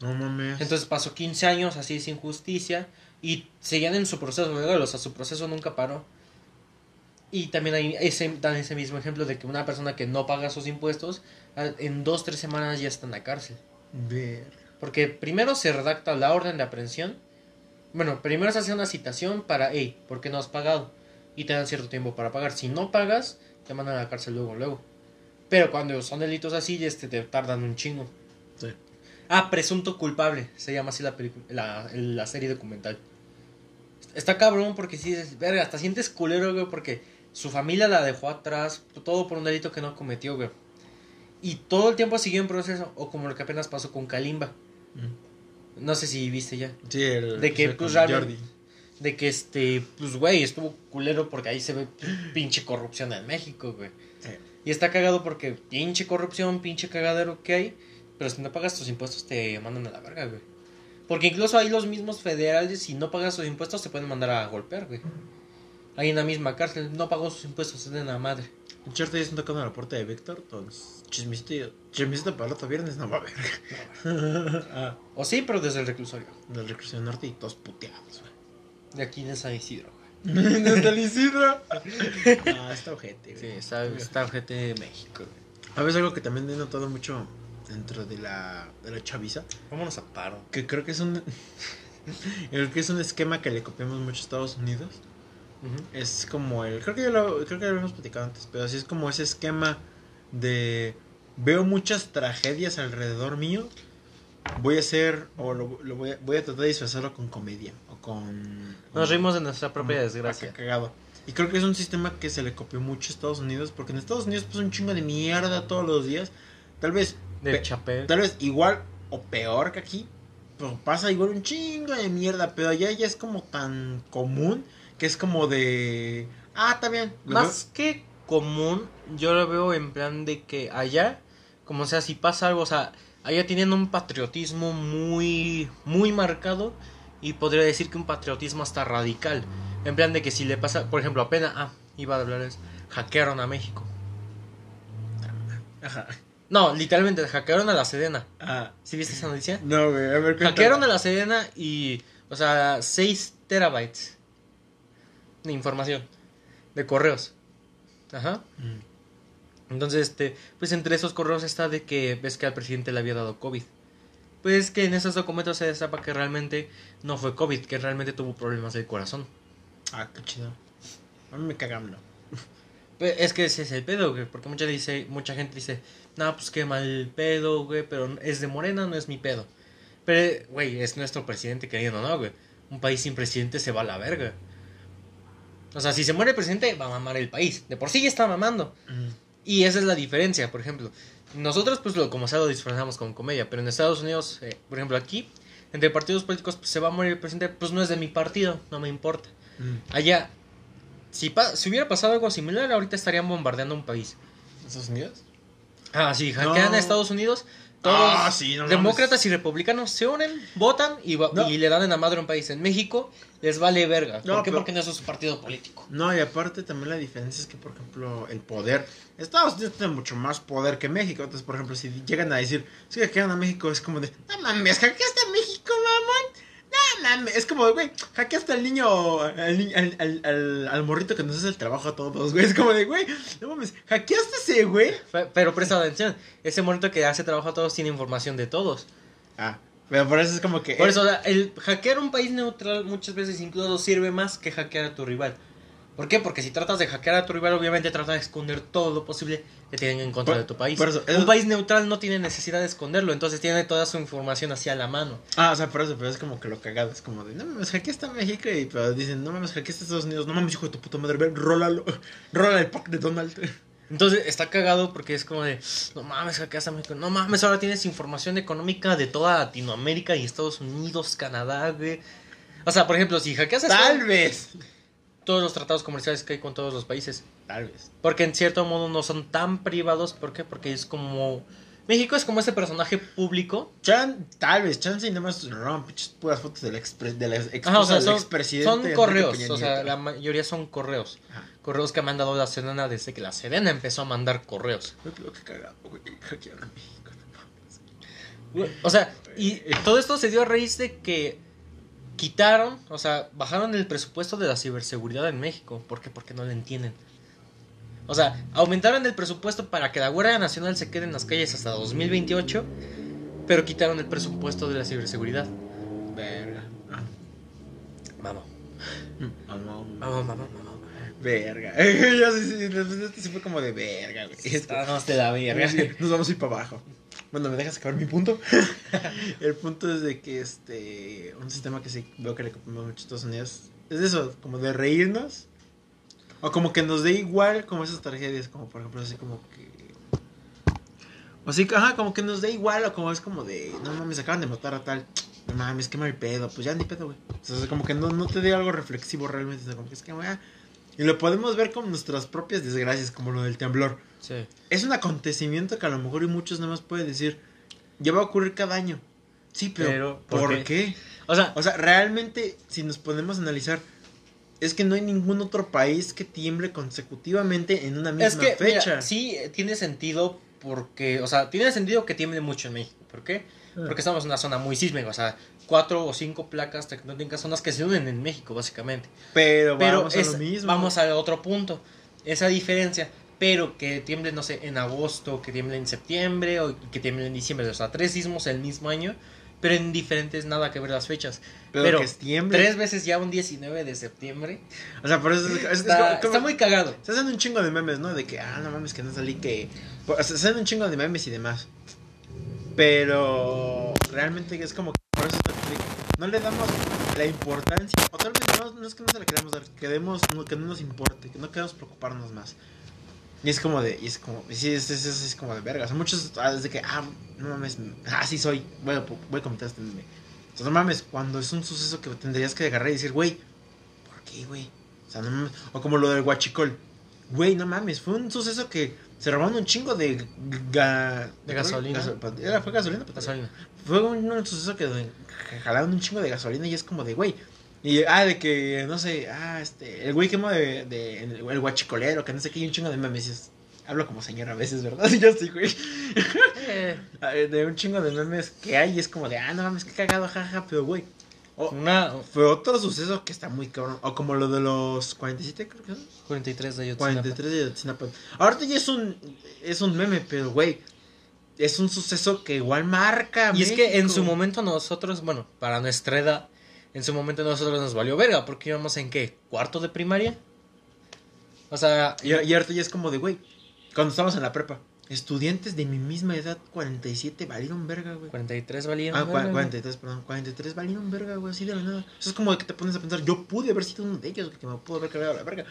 Speaker 2: No mames.
Speaker 1: Entonces pasó 15 años así sin justicia y seguían en su proceso legal, o sea, su proceso nunca paró. Y también hay ese, dan ese mismo ejemplo de que una persona que no paga sus impuestos, en dos, tres semanas ya está en la cárcel.
Speaker 2: Ver.
Speaker 1: Porque primero se redacta la orden de aprehensión. Bueno, primero se hace una citación para, hey, ¿por qué no has pagado? Y te dan cierto tiempo para pagar. Si no pagas, te mandan a la cárcel luego, luego. Pero cuando son delitos así, este, te tardan un chingo.
Speaker 2: Sí.
Speaker 1: Ah, presunto culpable. Se llama así la película, la, la serie documental. Está cabrón porque si dices, verga, hasta sientes culero, güey, porque su familia la dejó atrás, todo por un delito que no cometió, güey. Y todo el tiempo siguió en proceso, o como lo que apenas pasó con Kalimba. No sé si viste ya.
Speaker 2: Sí, el.
Speaker 1: De que, pues, realmente- De que este, pues, güey, estuvo culero porque ahí se ve pinche corrupción en México, güey.
Speaker 2: Sí.
Speaker 1: Y está cagado porque pinche corrupción, pinche cagadero que hay. Pero si no pagas tus impuestos te mandan a la verga, güey. Porque incluso ahí los mismos federales, si no pagas sus impuestos, te pueden mandar a golpear, güey. Ahí en la misma cárcel, no pagó sus impuestos, es de la madre.
Speaker 2: Echarte ya están tocando la puerta de Víctor, entonces chismecito, chismecito para el otro viernes no va a haber. ah,
Speaker 1: O sí, pero desde el reclusorio.
Speaker 2: del reclusión norte y todos puteados, güey.
Speaker 1: De aquí de San Isidro, güey.
Speaker 2: Desde el Isidro. Ah, está ojete,
Speaker 1: Sí,
Speaker 2: güey.
Speaker 1: está, está gente de México, güey.
Speaker 2: Veces algo que también he notado mucho dentro de la, de la chaviza,
Speaker 1: Vámonos a paro.
Speaker 2: que creo que es un creo que es un esquema que le copiamos mucho a Estados Unidos. Es como el creo que ya lo creo que ya lo hemos platicado antes, pero así es como ese esquema de veo muchas tragedias alrededor mío. Voy a hacer o lo, lo voy, a, voy a tratar de disfrazarlo con comedia o con
Speaker 1: Nos reímos de nuestra propia desgracia.
Speaker 2: cagado. Y creo que es un sistema que se le copió mucho a Estados Unidos, porque en Estados Unidos pasa un chingo de mierda todos los días. Tal vez,
Speaker 1: De
Speaker 2: Pe-
Speaker 1: Chapel.
Speaker 2: tal vez igual o peor que aquí, pero pasa igual un chingo de mierda, pero allá ya es como tan común que es como de, ah, está bien.
Speaker 1: Más que común, yo lo veo en plan de que allá, como sea, si pasa algo, o sea, allá tienen un patriotismo muy, muy marcado y podría decir que un patriotismo hasta radical. En plan de que si le pasa, por ejemplo, apenas, ah, iba a hablarles, hackearon a México.
Speaker 2: Ajá.
Speaker 1: No, literalmente, hackearon a la Sedena.
Speaker 2: Ah,
Speaker 1: ¿Sí viste esa noticia?
Speaker 2: no, güey, a ver, cuéntame.
Speaker 1: Hackearon a la Sedena y, o sea, 6 terabytes de información, de correos. Ajá.
Speaker 2: Mm.
Speaker 1: Entonces, este, pues entre esos correos está de que ves que al presidente le había dado COVID. Pues que en esos documentos se destapa que realmente no fue COVID, que realmente tuvo problemas del corazón.
Speaker 2: Ah, qué chido. A mí me cagamlo.
Speaker 1: Pues es que ese es el pedo, güey, porque mucha, dice, mucha gente dice, no, pues qué mal pedo, güey, pero es de Morena, no es mi pedo. Pero, güey, es nuestro presidente queriendo, ¿no, güey? Un país sin presidente se va a la verga. O sea, si se muere el presidente, va a mamar el país. De por sí ya está mamando. Y esa es la diferencia, por ejemplo. Nosotros, pues, lo, como sea, lo disfrazamos con comedia. Pero en Estados Unidos, eh, por ejemplo, aquí, entre partidos políticos, pues, se va a morir el presidente. Pues no es de mi partido, no me importa.
Speaker 2: Mm.
Speaker 1: Allá, si, si hubiera pasado algo similar, ahorita estarían bombardeando un país.
Speaker 2: ¿Estados Unidos?
Speaker 1: Ah, sí, hackean
Speaker 2: No.
Speaker 1: a Estados Unidos. Todos
Speaker 2: Ah, sí, no
Speaker 1: demócratas y republicanos se unen, votan y, va-
Speaker 2: No.
Speaker 1: y le dan en la madre a un país. En México les vale verga. ¿Por qué?
Speaker 2: pero-
Speaker 1: Porque no es su partido político.
Speaker 2: No, y aparte también la diferencia es que, por ejemplo, el poder. Estados Unidos tiene mucho más poder que México. Entonces, por ejemplo, si llegan a decir, si hackean a México, es como de, no mames, hackeaste a México, mamón. No mames, es como, de, güey, hackeaste al niño, al, al, al, al, morrito que nos hace el trabajo a todos, güey. Es como de, güey, no mames, hackeaste ese, güey.
Speaker 1: Pero presta atención, ese momento que hace trabajo a todos tiene información de todos.
Speaker 2: Ah, pero por eso es como que.
Speaker 1: Por eso, el hackear un país neutral muchas veces incluso sirve más que hackear a tu rival. ¿Por qué? Porque si tratas de hackear a tu rival, obviamente trata de esconder todo lo posible que tienen en contra
Speaker 2: Por-
Speaker 1: de tu país.
Speaker 2: eso,
Speaker 1: un país neutral no tiene necesidad de esconderlo, entonces tiene toda su información hacia la mano.
Speaker 2: Ah, o sea, por eso, pero es como que lo cagado. Es como de, no mames, hackeaste a México. Y pero dicen, no mames, hackeaste a Estados Unidos. No mames, hijo de tu puta madre, ven, rólalo. Róla el pack de Donald.
Speaker 1: Entonces está cagado porque es como de, no mames, hackeaste a México. No mames, ahora tienes información económica de toda Latinoamérica y Estados Unidos, Canadá, güey. O sea, por ejemplo, si hackeas a
Speaker 2: Tal vez.
Speaker 1: Todos los tratados comerciales que hay con todos los países.
Speaker 2: Tal vez.
Speaker 1: Porque en cierto modo no son tan privados. ¿Por qué? Porque es como... México es como ese personaje público.
Speaker 2: Chan, tal vez, chance y nada más pinches puras fotos del expre, de la ex,
Speaker 1: Ajá, o sea, son,
Speaker 2: expresidente.
Speaker 1: son
Speaker 2: Enrique
Speaker 1: correos. O sea, la mayoría son correos.
Speaker 2: Ajá.
Speaker 1: Correos que ha mandado la Sedena desde que la Sedena empezó a mandar correos. O sea, y todo esto se dio a raíz de que quitaron, o sea, bajaron el presupuesto de la ciberseguridad en México. ¿Por qué? Porque no lo entienden. O sea, aumentaron el presupuesto para que la Guardia Nacional se quede en las calles hasta 2028, pero quitaron el presupuesto de la ciberseguridad.
Speaker 2: Verga. Ah.
Speaker 1: Vamos,
Speaker 2: Ah,
Speaker 1: vamos, vamos, vamos.
Speaker 2: Verga. ya sí, fue como de verga, güey.
Speaker 1: Estamos de la verga.
Speaker 2: Nos vamos a ir para abajo. Bueno, ¿me dejas acabar mi punto? el punto es de que este. Un sistema que sí veo que le copiamos mucho a Estados Unidos. Es eso, como de reírnos. O como que nos dé igual como esas tragedias, como por ejemplo así como que. O así, ajá, como que nos dé igual, o como es como de, no mames, acaban de matar a tal. No mames, qué mal pedo, pues ya ni pedo, güey. O sea, como que no, no te dé algo reflexivo realmente, o sea, como que es que, güey, ah. Y lo podemos ver con nuestras propias desgracias, como lo del temblor
Speaker 1: Sí.
Speaker 2: es un acontecimiento que a lo mejor y muchos nada más pueden decir, ya va a ocurrir cada año. Sí, pero,
Speaker 1: Pero,
Speaker 2: ¿por,
Speaker 1: ¿por
Speaker 2: qué?
Speaker 1: qué? O sea,
Speaker 2: O sea, realmente, si nos ponemos a analizar, es que no hay ningún otro país que tiemble consecutivamente en una misma
Speaker 1: Es que, mira,
Speaker 2: fecha.
Speaker 1: sí, tiene sentido porque, o sea, tiene sentido que tiemble mucho en México. ¿Por qué?
Speaker 2: Ah.
Speaker 1: Porque estamos en una zona muy sísmica, o sea, cuatro o cinco placas tectónicas son las que se unen en México, básicamente.
Speaker 2: Pero,
Speaker 1: Pero
Speaker 2: vamos
Speaker 1: es-
Speaker 2: a lo mismo.
Speaker 1: vamos al otro punto, esa diferencia. Pero que tiemble, no sé, en agosto, que tiemble en septiembre o que tiemble en diciembre. O sea, tres sismos el mismo año, pero en diferentes nada que ver las fechas.
Speaker 2: Pero,
Speaker 1: pero
Speaker 2: que.
Speaker 1: Tres veces ya un 19 de septiembre.
Speaker 2: O sea, por eso es, es- es
Speaker 1: Está,
Speaker 2: como- como-
Speaker 1: está muy cagado.
Speaker 2: Se hacen un chingo de memes, ¿no? De que, ah, no mames, que no salí, que... O sea, se hacen un chingo de memes y demás. Pero realmente es como que por eso no le damos la importancia, o tal vez no, no es que no se la queramos dar, queremos no- que no nos importe, que no queremos preocuparnos más. Y es como de, y es como, sí, es, es, es, es como de verga. O sea, muchos, ah, desde que, ah, no mames, así soy, voy a, voy a comentar este meme. O sea, no mames, cuando es un suceso que tendrías que agarrar y decir, güey, ¿por qué, güey? O sea, no mames. O como lo del guachicol. Güey, no mames, fue un suceso que se robaron un chingo de... ga-
Speaker 1: De gasolina.
Speaker 2: era, fue gasolina.
Speaker 1: Gasolina.
Speaker 2: Fue un, un suceso que que jalaron un chingo de gasolina y es como de, güey. Y, ah, de que, no sé, ah, este, el güey quemó de, de, el, guachicolero, que no sé qué, y un chingo de memes. hablo como señora a veces, ¿verdad? Yo sí, güey.
Speaker 1: Eh,
Speaker 2: De un chingo de memes que hay y es como de, ah, no mames, qué cagado, jaja, pero güey. o-
Speaker 1: una
Speaker 2: fue otro suceso que está muy cabrón. O como lo de los 47, creo que son.
Speaker 1: 43 de Ayotzinapa.
Speaker 2: 43 de Ayotzinapa. Ahorita ya es un, es un meme, pero güey, es un suceso que igual marca.
Speaker 1: Y es que en su momento nosotros, bueno, para nuestra edad, en su momento nosotros nos valió verga, porque íbamos en qué, cuarto de primaria. O sea,
Speaker 2: Y, y ahorita ya es como de, güey, cuando estábamos en la prepa, estudiantes de mi misma edad, 47, valieron verga, güey.
Speaker 1: 43 valían.
Speaker 2: Ah,
Speaker 1: verga, güey.
Speaker 2: 43, perdón, 43 valieron verga, güey, así de la nada. Eso es como de que te pones a pensar, yo pude haber sido uno de ellos, que me pudo haber cargado la verga.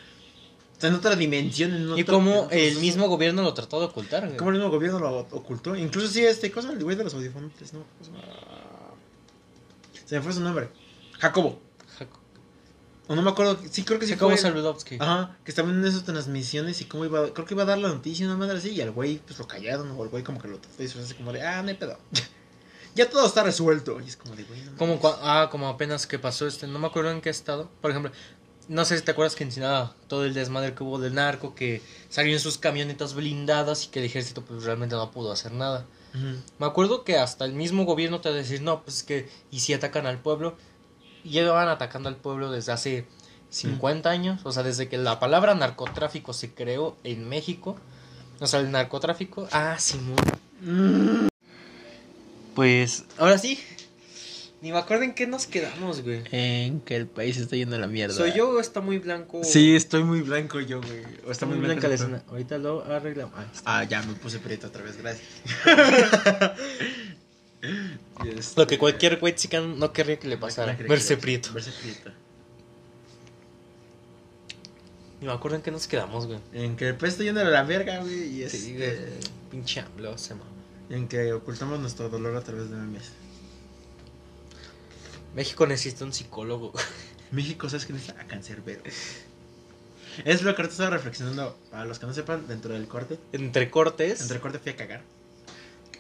Speaker 2: O sea, en otra dimensión, en
Speaker 1: Y
Speaker 2: otro-
Speaker 1: como
Speaker 2: en otro
Speaker 1: el mismo gobierno lo trató de ocultar. güey.
Speaker 2: Como el mismo gobierno lo ocultó. Incluso sí, este, cosa, el güey de los audifontes, ¿no? Se me fue su nombre. Jacobo.
Speaker 1: Jaco-
Speaker 2: O no me acuerdo, sí creo que sí
Speaker 1: Jacobo. Saludowski.
Speaker 2: Ajá, que estaba en esas transmisiones y cómo iba, creo que iba a dar la noticia una madre así y al güey pues lo callaron o el güey como que lo trató así como de, ah, no hay pedo. ya todo está resuelto. Y es como de, güey, no
Speaker 1: Como, ah, como apenas que pasó este, no me acuerdo en qué estado. Por ejemplo, no sé si te acuerdas que en Ensenada todo el desmadre que hubo del narco, que salió en sus camionetas blindadas y que el ejército pues realmente no pudo hacer nada. Me acuerdo que hasta el mismo gobierno te va a decir, no, pues es que, y si atacan al pueblo, y llevan atacando al pueblo desde hace 50 años, o sea, desde que la palabra narcotráfico se creó en México, o sea, el narcotráfico, ah, Simón. Pues, ahora sí, ni me acuerdo en qué nos quedamos, güey.
Speaker 2: En que el país está yendo a la mierda.
Speaker 1: ¿Soy yo o está muy blanco?
Speaker 2: Sí, estoy muy blanco yo, güey. O
Speaker 1: está muy blanca
Speaker 2: blanca
Speaker 1: la escena. Ahorita lo arreglamos. Ah.
Speaker 2: Ah, ya me puse prieto otra vez, gracias. Y este-
Speaker 1: Lo que cualquier güey chica no querría que le pasara, verse prieto.
Speaker 2: Verse prieto.
Speaker 1: Ni me acuerdo en qué nos quedamos, güey.
Speaker 2: En que el país está yendo a la verga, güey. Y
Speaker 1: Sí,
Speaker 2: este,
Speaker 1: güey. Pinche AMLO, se.
Speaker 2: En que ocultamos nuestro dolor a través de memes.
Speaker 1: México necesita un psicólogo.
Speaker 2: México, ¿sabes qué necesita? A cancerbero. Es lo que ahorita estaba reflexionando. Para los que no sepan, dentro del corte.
Speaker 1: Entre cortes.
Speaker 2: Entre el corte fui a cagar.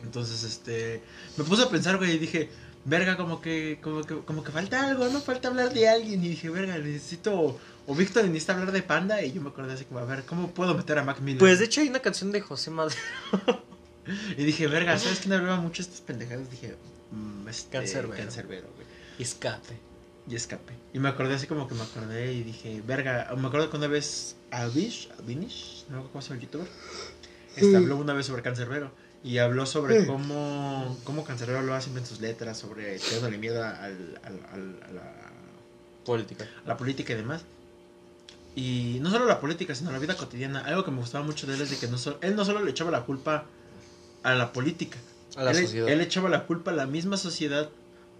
Speaker 2: Entonces, este. Me puse a pensar, güey, y dije. Verga, como que, como que, como que falta algo, ¿no? Falta hablar de alguien. Y dije, verga, necesito. O Víctor necesita hablar de Panda. Y yo me acordé así como, a ver, ¿cómo puedo meter a Mac Miller?
Speaker 1: Pues de hecho hay una canción de José Madre.
Speaker 2: Y dije, verga, ¿sabes quién hablaba mucho de estas pendejadas? Dije, mm, este,
Speaker 1: Cancerbero.
Speaker 2: Cancerbero, güey.
Speaker 1: Escape.
Speaker 2: Y escapé. Y me acordé así como que me acordé y dije, verga, me acuerdo que una vez Alvish, Alvinish, no me acuerdo cómo se llama el youtuber, este, habló una vez sobre Cancerbero. Y habló sobre cómo, cómo Cancerbero lo hace en sus letras, sobre teniéndole miedo al, al- al- a, la,
Speaker 1: Política.
Speaker 2: a la política y demás. Y no solo la política, sino la vida cotidiana. Algo que me gustaba mucho de él es de que no solo, él no solo le echaba la culpa a la política,
Speaker 1: A la
Speaker 2: él,
Speaker 1: sociedad.
Speaker 2: él echaba la culpa a la misma sociedad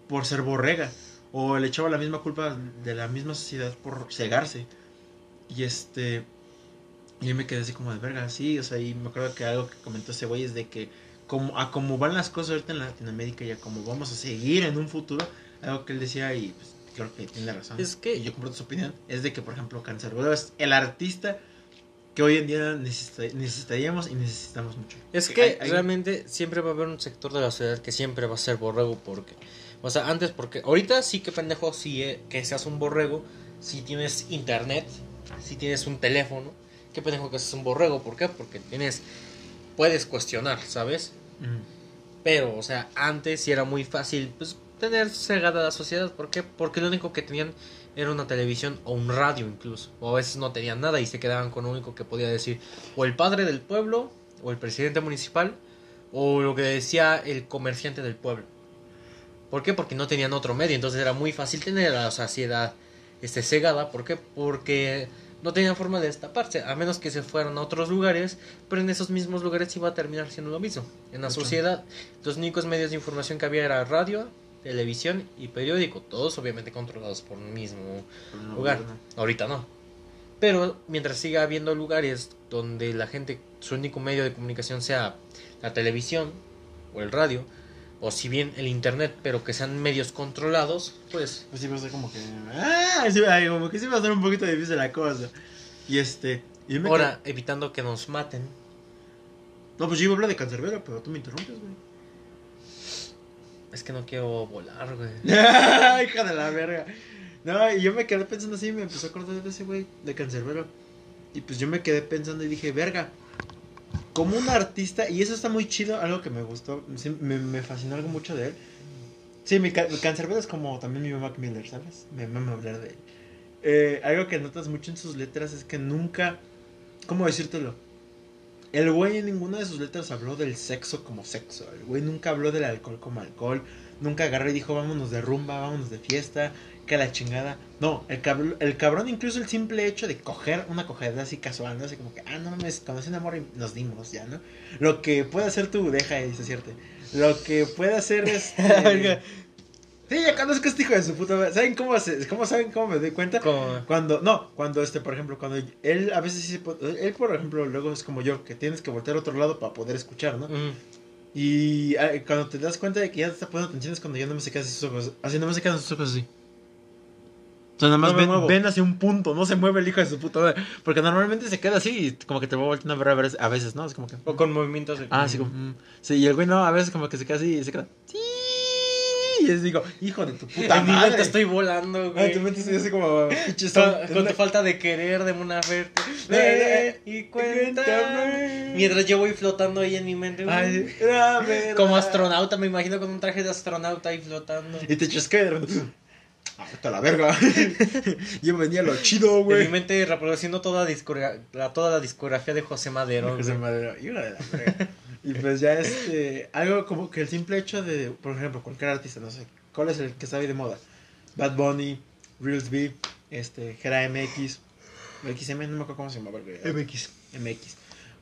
Speaker 2: por ser borrega. O le echaba la misma culpa de la misma sociedad por cegarse. Y este. Y yo me quedé así como de verga, sí. O sea, y me acuerdo que algo que comentó ese güey es de que, como, a como van las cosas ahorita en Latinoamérica y a como vamos a seguir en un futuro, algo que él decía y pues creo que tiene razón.
Speaker 1: Es que-
Speaker 2: Y yo comparto su opinión. Es de que, por ejemplo, Cancerbero es el artista que hoy en día necesita- necesitaríamos y necesitamos mucho.
Speaker 1: Es que
Speaker 2: hay- hay-
Speaker 1: realmente siempre va a haber un sector de la sociedad que siempre va a ser borrego porque... O sea, antes porque... Ahorita sí que pendejo sí eh, que seas un borrego si tienes internet, si tienes un teléfono, qué pendejo que es un borrego, ¿por qué? Porque tienes, puedes cuestionar, ¿sabes? Pero, o sea, antes sí era muy fácil, pues, tener cegada la sociedad, ¿por qué? Porque lo único que tenían era una televisión o un radio incluso, o a veces no tenían nada y se quedaban con lo único que podía decir o el padre del pueblo, o el presidente municipal, o lo que decía el comerciante del pueblo. ¿Por qué? Porque no tenían otro medio, entonces era muy fácil tener a la sociedad este, cegada. ¿Por qué? Porque no tenían forma de destaparse, a menos que se fueran a otros lugares, pero en esos mismos lugares iba a terminar siendo lo mismo. En la sociedad, los únicos medios de información que había era radio, televisión y periódico, todos obviamente controlados por un mismo lugar. Ahorita no. Pero mientras siga habiendo lugares donde la gente, su único medio de comunicación sea la televisión o el radio, o si bien el internet, pero que sean medios controlados, pues...
Speaker 2: Pues sí va a ser como que... Ah, sí, como que sí va a ser un poquito difícil la cosa. Y este... y me
Speaker 1: Ahora, evitando que nos maten.
Speaker 2: No, pues yo iba a hablar de cancerbero, pero tú me interrumpes, güey.
Speaker 1: Es que no quiero volar, güey.
Speaker 2: Hija de la verga. No, y yo me quedé pensando así, me empezó a acordar de ese güey, de cancerbero. Y pues yo me quedé pensando y dije, verga, como un artista, y eso está muy chido, algo que me gustó, me, me fascinó algo mucho de él. Sí, mi, mi cancerbero es como también mi Mac Miller, ¿sabes? Me mama hablar de él. Eh, algo que notas mucho en sus letras es que nunca, ¿cómo decírtelo? El güey en ninguna de sus letras habló del sexo como sexo. El güey nunca habló del alcohol como alcohol. Nunca agarró y dijo, vámonos de rumba, vámonos de fiesta, que la chingada. No, el cabrón, el cabrón incluso el simple hecho de coger una cogedera así casual, ¿no? Así como que, ah, no mames, conocí un amor y nos dimos ya, ¿no? Lo que puede hacer tú, deja y cierto. Lo que puede hacer es... sí, ya conozco a este hijo de su puta madre. ¿Saben cómo, se, cómo saben cómo me doy cuenta? Cuando, no, cuando este, por ejemplo, cuando él a veces sí se puede- él, por ejemplo, luego es como yo, que tienes que voltear a otro lado para poder escuchar, ¿no?
Speaker 1: Mm,
Speaker 2: Y ah, cuando te das cuenta de que ya te está poniendo atención es cuando ya no me se quedan sus ojos, así no me se quedan sus ojos así. O sea, nada más
Speaker 1: No
Speaker 2: ven, ven hacia un punto, no se mueve el hijo de su puta madre. Porque normalmente se queda así y como que te va volteando a ver a veces, a veces, ¿no? Es como que...
Speaker 1: O con movimientos de...
Speaker 2: Ah, sí, como... mm. Sí, y el güey no, a veces como que se queda así y se queda... Sí. Y es digo, hijo de tu puta
Speaker 1: En mi
Speaker 2: madre.
Speaker 1: mente estoy volando,
Speaker 2: Ah,
Speaker 1: güey.
Speaker 2: tu mente estoy así como...
Speaker 1: Con, tu falta de querer, de una verte.
Speaker 2: Eh,
Speaker 1: y cuéntame. Mientras yo voy flotando ahí en mi mente.
Speaker 2: Ay, la verdad.
Speaker 1: Como astronauta, me imagino con un traje de astronauta ahí flotando.
Speaker 2: Y te chasquea y de repente... Ah, vete a la verga. Yo venía lo chido,
Speaker 1: En mi
Speaker 2: güey.
Speaker 1: mente reproduciendo toda, toda la discografía de José Madero.
Speaker 2: José
Speaker 1: güey.
Speaker 2: Madero, hijo de la verga. Y pues ya este, algo como que el simple hecho de, por ejemplo, cualquier artista, no sé, ¿cuál es el que hoy de moda? Bad Bunny, Reels B, este, Gera MX, XM, no me acuerdo cómo se llama, güey.
Speaker 1: MX.
Speaker 2: MX.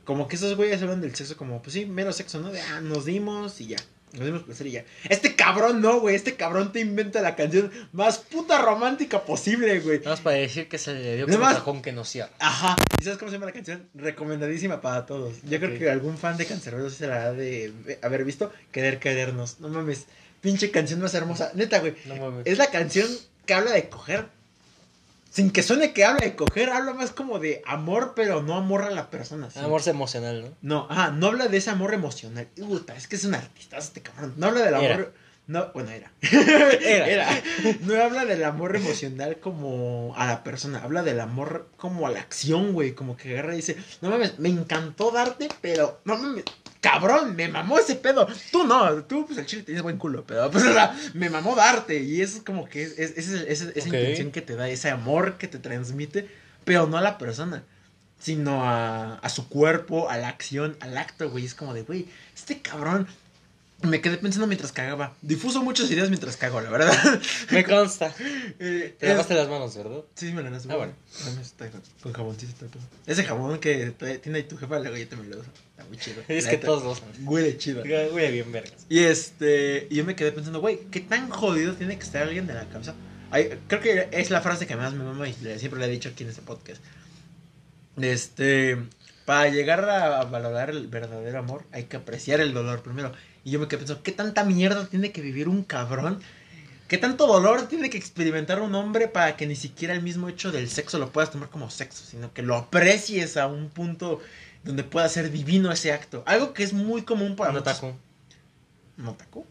Speaker 2: Como que esos güeyes hablan del sexo como, pues sí, mero sexo, ¿no? De, ah, nos dimos y ya. Nos dimos placer y ya. Este cabrón no, güey. Este cabrón te inventa la canción más puta romántica posible, güey.
Speaker 1: Nada más para decir que se le dio
Speaker 2: más-
Speaker 1: cajón que no cierra.
Speaker 2: Ajá. ¿Y sabes cómo se llama la canción? Recomendadísima para todos. Yo creo que algún fan de Cancerbero se la ha de haber visto. Querer querernos. No mames. Pinche canción más hermosa. Neta, güey.
Speaker 1: No mames.
Speaker 2: Es la canción que habla de coger. Sin que suene que habla de coger, habla más como de amor, pero no amor a la persona.
Speaker 1: Amor emocional, ¿no?
Speaker 2: No, ajá, no habla de ese amor emocional. Puta, es que es un artista este cabrón. No habla del amor.
Speaker 1: Era.
Speaker 2: No, bueno, era.
Speaker 1: Era.
Speaker 2: No habla del amor emocional como a la persona. Habla del amor como a la acción, güey. Como que agarra y dice: No mames, me encantó darte, pero no mames. Cabrón, me mamó ese pedo. Tú no, tú pues el chile tienes buen culo, pero pues o sea, me mamó darte. Y eso es como que es, es- es- es- esa intención que te da, ese amor que te transmite, pero no a la persona sino a, a su cuerpo, a la acción, al acto, güey. Es como de, güey, este cabrón. Me quedé pensando mientras cagaba. Difuso muchas ideas mientras cago, la verdad.
Speaker 1: Me consta.
Speaker 2: Eh,
Speaker 1: Te lavaste las manos, ¿verdad?
Speaker 2: Sí, me la lavé.
Speaker 1: Ah, bueno.
Speaker 2: Con jaboncito. Ese jabón que tiene tu jefa, luego yo te me lo uso. Está muy chido.
Speaker 1: Es
Speaker 2: La
Speaker 1: que
Speaker 2: neta,
Speaker 1: todos los.
Speaker 2: Huele chido.
Speaker 1: Huele bien vergas.
Speaker 2: Y este, yo me quedé pensando, güey, ¿qué tan jodido tiene que estar alguien de la cabeza? Ay, creo que es la frase que más me mama y siempre le he dicho aquí en este podcast. Este, para llegar a valorar el verdadero amor, hay que apreciar el dolor primero. Y yo me quedé pensando, ¿qué tanta mierda tiene que vivir un cabrón? ¿Qué tanto dolor tiene que experimentar un hombre para que ni siquiera el mismo hecho del sexo lo puedas tomar como sexo, sino que lo aprecies a un punto donde pueda ser divino ese acto? Algo que es muy común para
Speaker 1: Un
Speaker 2: muchos-. ¿Un otaku?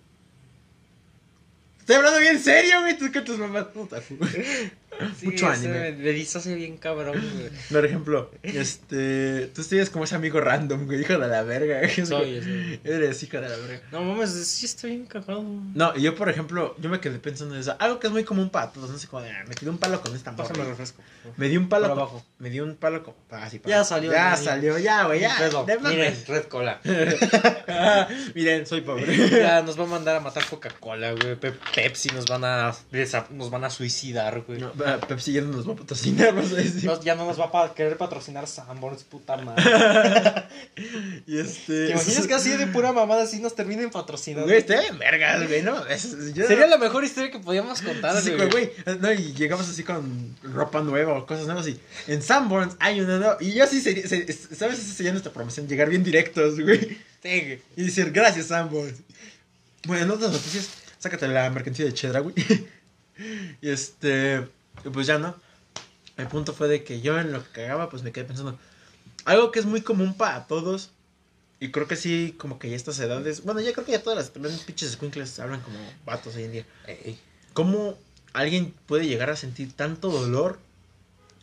Speaker 2: Estoy hablando bien serio, güey. Tú que tus mamás. Un otaku.
Speaker 1: Sí,
Speaker 2: Mucho anime.
Speaker 1: Me, me bien cabrón, güey.
Speaker 2: Por ejemplo, este. Tú sigues como ese amigo random, güey, hijo de la verga. Como-
Speaker 1: Soy ese.
Speaker 2: Eres hijo de la verga.
Speaker 1: No mames, sí está bien cagado.
Speaker 2: No, y yo, por ejemplo, yo me quedé pensando en eso. Algo que es muy común para todos, no sé cómo. Me tiré un palo con esta morra.
Speaker 1: Pásame refresco.
Speaker 2: Me di un palo. Con-
Speaker 1: abajo.
Speaker 2: Me di un palo con. ah, sí,
Speaker 1: Ya salió,
Speaker 2: Ya salió, ya, güey, ya.
Speaker 1: Pedo. Miren, Red Cola.
Speaker 2: Miren, soy pobre.
Speaker 1: Ya nos va a mandar a matar Coca-Cola, güey. Pe- Pepsi nos van a nos van a suicidar, güey.
Speaker 2: No, Pepsi ya no nos va a patrocinar, vas a decir.
Speaker 1: Nos- ya no nos va a pa- querer patrocinar Sanborns, puta madre.
Speaker 2: Y este.
Speaker 1: ¿Te imaginas que así de pura mamada así nos terminen patrocinando?
Speaker 2: Güey, está bien vergas, güey, ¿no? Es- yo-
Speaker 1: Sería la mejor historia que podíamos contar,
Speaker 2: Sí,
Speaker 1: güey.
Speaker 2: güey, güey. No, y llegamos así con ropa nueva o cosas nuevas y en Sanborns hay una nueva. Y yo sí sería, se- ¿sabes? Esa sería nuestra promoción, llegar bien directos, güey.
Speaker 1: Sí, güey.
Speaker 2: Y decir, gracias, Sanborns. Bueno, en otras noticias, sácate la mercancía de Chedra, güey. y este, y pues ya, ¿no? El punto fue de que yo en lo que cagaba, pues me quedé pensando, algo que es muy común para todos, y creo que sí, como que ya estas edades, bueno, ya creo que ya todas las también pinches squinkles hablan como vatos hoy en día.
Speaker 1: Ey.
Speaker 2: ¿Cómo alguien puede llegar a sentir tanto dolor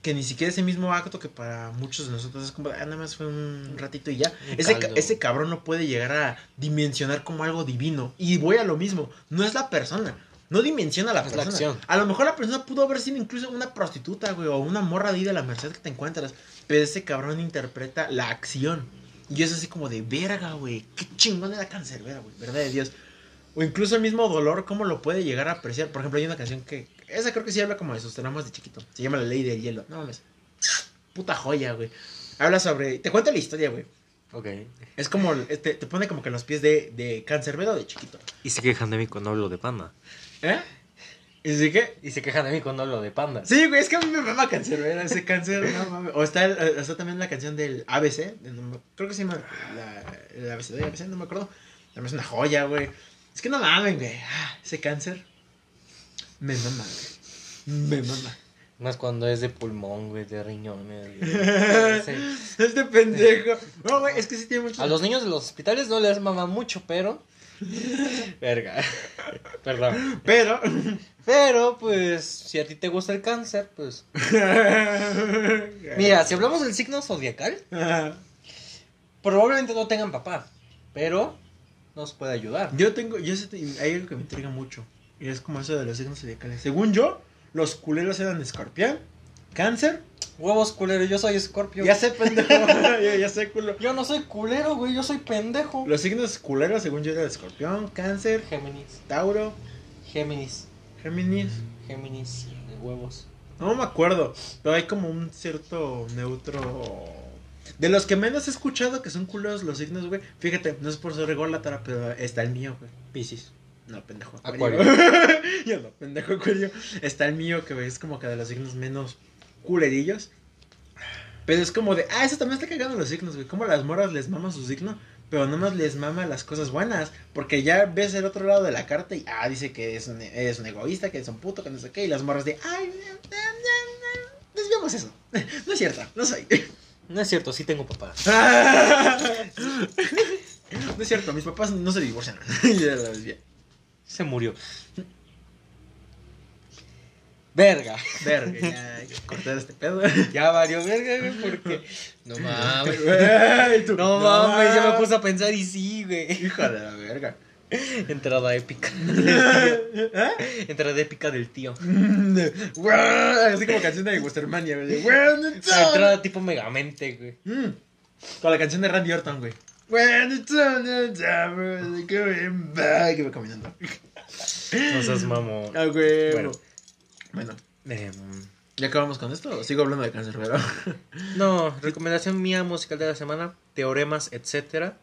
Speaker 2: que ni siquiera ese mismo acto que para muchos de nosotros es como, ah, nada más fue un ratito y ya?
Speaker 1: Un
Speaker 2: Ese, ca- ese cabrón no puede llegar a dimensionar como algo divino. Y voy a lo mismo, no es la persona. No dimensiona a la persona. A lo mejor la persona pudo haber sido incluso una prostituta, güey, o una morra de ahí de la merced que te encuentras. Pero ese cabrón interpreta la acción. Y es así como de verga, güey. Qué chingón era cancerbera, güey. Verdad de Dios. O incluso el mismo dolor, cómo lo puede llegar a apreciar. Por ejemplo, hay una canción que. Esa creo que sí habla como de sus traumas de chiquito. Se llama La Ley del Hielo. No mames. Puta joya, güey. Habla sobre. Te cuento la historia, güey.
Speaker 1: Ok.
Speaker 2: Es como. Te, te pone como que en los pies de, de cancerbero de chiquito.
Speaker 1: Y se quejan de mí cuando hablo de panda.
Speaker 2: ¿Eh? ¿Y así que?
Speaker 1: Y se quejan de mí cuando hablo de panda.
Speaker 2: Sí, güey, es que a mí me mama cancerbero. Ese cáncer, no mames. O está, el- está también la canción del ABC. de- no me- creo que se llama. La, el ABC de ABC, no me acuerdo. También es una joya, güey. Es que no mamen, güey. Ah, ese cáncer. Me mama, güey. Me mama.
Speaker 1: Más cuando es de pulmón, güey, de riñones. güey.
Speaker 2: Este pendejo. No, güey, es que sí tiene mucho.
Speaker 1: A los niños de los hospitales no les mama mucho, pero. Verga. Perdón.
Speaker 2: Pero.
Speaker 1: Pero, pues, si a ti te gusta el cáncer, pues. Mira, si hablamos del signo zodiacal, probablemente no tengan papá, pero nos puede ayudar.
Speaker 2: Yo tengo. Yo sé, hay algo que me intriga mucho. Y es como eso de los signos zodiacales. Según yo, los culeros eran escorpión, cáncer.
Speaker 1: Huevos culero, yo soy escorpio.
Speaker 2: Ya sé, pendejo. ya, ya sé, culo.
Speaker 1: Yo no soy culero, güey, yo soy pendejo.
Speaker 2: Los signos culeros, según yo, eran escorpión, cáncer,
Speaker 1: Géminis,
Speaker 2: Tauro,
Speaker 1: Géminis,
Speaker 2: Géminis.
Speaker 1: Géminis, de huevos.
Speaker 2: No me acuerdo, pero hay como un cierto neutro. De los que menos he escuchado que son culeros los signos, güey. Fíjate, no es por ser rególatra, pero está el mío, güey.
Speaker 1: Piscis.
Speaker 2: No, pendejo.
Speaker 1: Acuario.
Speaker 2: Yo no, pendejo, acuario. Está el mío, que es como que de los signos menos culerillos. Pero es como de, ah, eso también está cagando los signos, güey. Como las moras les mama su signo, pero no más les mama las cosas buenas. Porque ya ves el otro lado de la carta y, ah, dice que es un, es un egoísta, que es un puto, que no sé qué. Y las morras de, ay, desviamos eso. No es cierto, no soy.
Speaker 1: No es cierto, sí tengo papá.
Speaker 2: No es cierto, mis papás no se. Ya desvié.
Speaker 1: Se murió. Verga.
Speaker 2: Verga, ya hay que cortar este pedo.
Speaker 1: Ya valió verga, güey, porque. No mames.
Speaker 2: Tú-
Speaker 1: No mames, ya me puse a pensar y sí, güey.
Speaker 2: Hija de la verga.
Speaker 1: Entrada épica.
Speaker 2: ¿Eh?
Speaker 1: Entrada épica del tío.
Speaker 2: Así como canción de Westermania, güey.
Speaker 1: Entrada tipo megamente, güey.
Speaker 2: Mm. Con la canción de Randy Orton, güey. Que va caminando.
Speaker 1: No seas mamón.
Speaker 2: Ah, güey.
Speaker 1: Bueno.
Speaker 2: Bueno.
Speaker 1: Em,
Speaker 2: ¿Ya acabamos con esto? o Sigo hablando de cáncer, pero.
Speaker 1: no, recomendación mía musical de la semana: Teoremas, etcétera.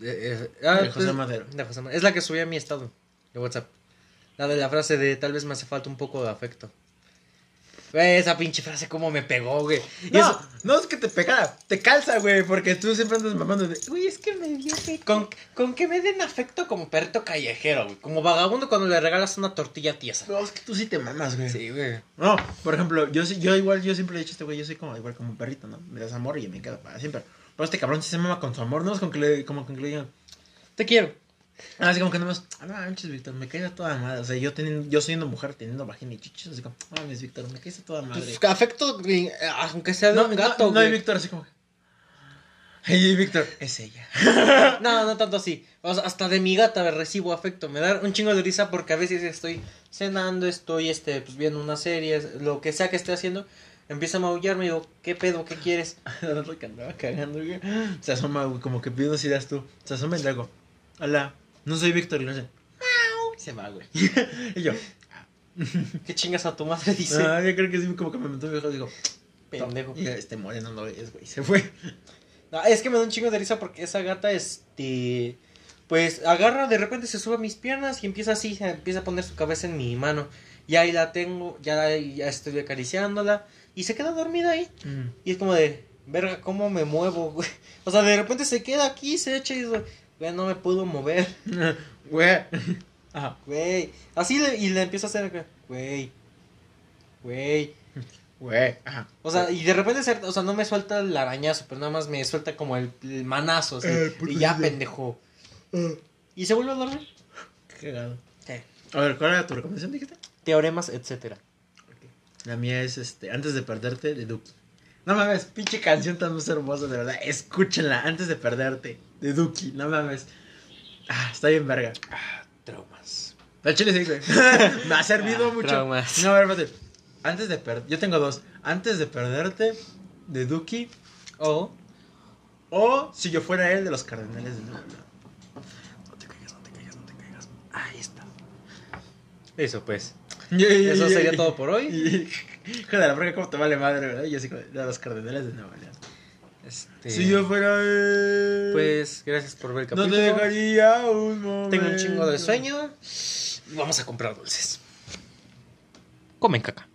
Speaker 1: Eh, eh, ah,
Speaker 2: De José
Speaker 1: pues,
Speaker 2: Madero.
Speaker 1: de José Madero. Es la que subí a mi estado de WhatsApp. La de la frase de tal vez me hace falta un poco de afecto. Güey, esa pinche frase como me pegó, güey. Y
Speaker 2: No,
Speaker 1: eso-
Speaker 2: no es que te pega, te calza, güey, porque tú siempre andas mamando de.
Speaker 1: Güey, es que me dio afecto. Con, con que me den afecto como perrito callejero, güey. Como vagabundo cuando le regalas una tortilla tiesa.
Speaker 2: No, es que tú sí te mamas, güey.
Speaker 1: Sí, güey.
Speaker 2: No, por ejemplo, yo sí- yo igual, yo siempre he dicho a este güey, yo soy como igual como un perrito, ¿no? Me das amor y me quedo para siempre. Pero este cabrón sí se mama con su amor, no es con que le, como con que le digan,
Speaker 1: Te quiero.
Speaker 2: Así como que no más, ah, no manches, Víctor, me caes a toda madre. O sea, yo teniendo, yo siendo mujer teniendo vagina y chichis, así como, ah, mames, Víctor, me caes a toda madre.
Speaker 1: Pues, afecto, eh, aunque sea de
Speaker 2: no,
Speaker 1: un gato,
Speaker 2: no, no, y. Víctor así como, y Víctor, es ella.
Speaker 1: No, no tanto así. O sea, hasta de mi gata recibo afecto. Me da un chingo de risa porque a veces estoy cenando, estoy este, pues, viendo una serie, lo que sea que esté haciendo. Empieza a maullar, me digo, ¿qué pedo? ¿Qué quieres?
Speaker 2: El que andaba cagando, güey. Se asoma, güey, como que pidiendo ideas tú. Se asoma y le hago, hola, no soy Víctor, y no sé. "Miau", y Se va, güey. y yo,
Speaker 1: ¿Qué chingas a tu madre? Dice.
Speaker 2: ah, yo creo que sí, como que me metió viejo, digo,
Speaker 1: Pendejo.
Speaker 2: Y este moreno no es, güey, se fue.
Speaker 1: No, es que me da un chingo de risa porque esa gata, este. Pues agarra, de repente se sube a mis piernas y empieza así, empieza a poner su cabeza en mi mano. Y ahí la tengo, ya, ya estoy acariciándola. Y se queda dormida ahí. Y es como de, verga, ¿cómo me muevo, güey? O sea, de repente se queda aquí, se echa y dice, güey, no me puedo mover,
Speaker 2: Güey. Ajá.
Speaker 1: güey. Así le, y le empiezo a hacer, güey, güey.
Speaker 2: Güey. Ajá.
Speaker 1: O sea, y de repente, o sea, no me suelta el arañazo, pero nada más me suelta como el, el manazo, así.
Speaker 2: Puto
Speaker 1: y ya, pendejo. Y se vuelve a dormir.
Speaker 2: Qué cagado.
Speaker 1: Sí.
Speaker 2: A ver, ¿cuál era tu recomendación, dijiste?
Speaker 1: Teoremas, etcétera.
Speaker 2: La mía es, este, Antes de perderte, de Duki. No mames, pinche canción tan más hermosa, de verdad. Escúchenla, Antes de perderte, de Duki. No mames. Ah, está bien verga.
Speaker 1: Traumas.
Speaker 2: La chile sí, güey. Me ha servido
Speaker 1: Ah,
Speaker 2: mucho.
Speaker 1: traumas.
Speaker 2: No, a ver, espérate. Antes de perderte, yo tengo dos. Antes de perderte, de Duki.
Speaker 1: O,
Speaker 2: O si yo fuera él, de los cardenales de Nueva. No te caigas, no te caigas, no te caigas.
Speaker 1: ahí está. Eso pues. Eso sería todo por hoy.
Speaker 2: Hijo de la verga, cómo te vale madre, ¿verdad? Y así como, de los cardenales de Nueva León.
Speaker 1: Este,
Speaker 2: Si yo fuera él.
Speaker 1: Pues, gracias por ver el
Speaker 2: No
Speaker 1: capítulo.
Speaker 2: te dejaría un momento.
Speaker 1: Tengo un chingo de sueño. Vamos a comprar dulces. Comen caca.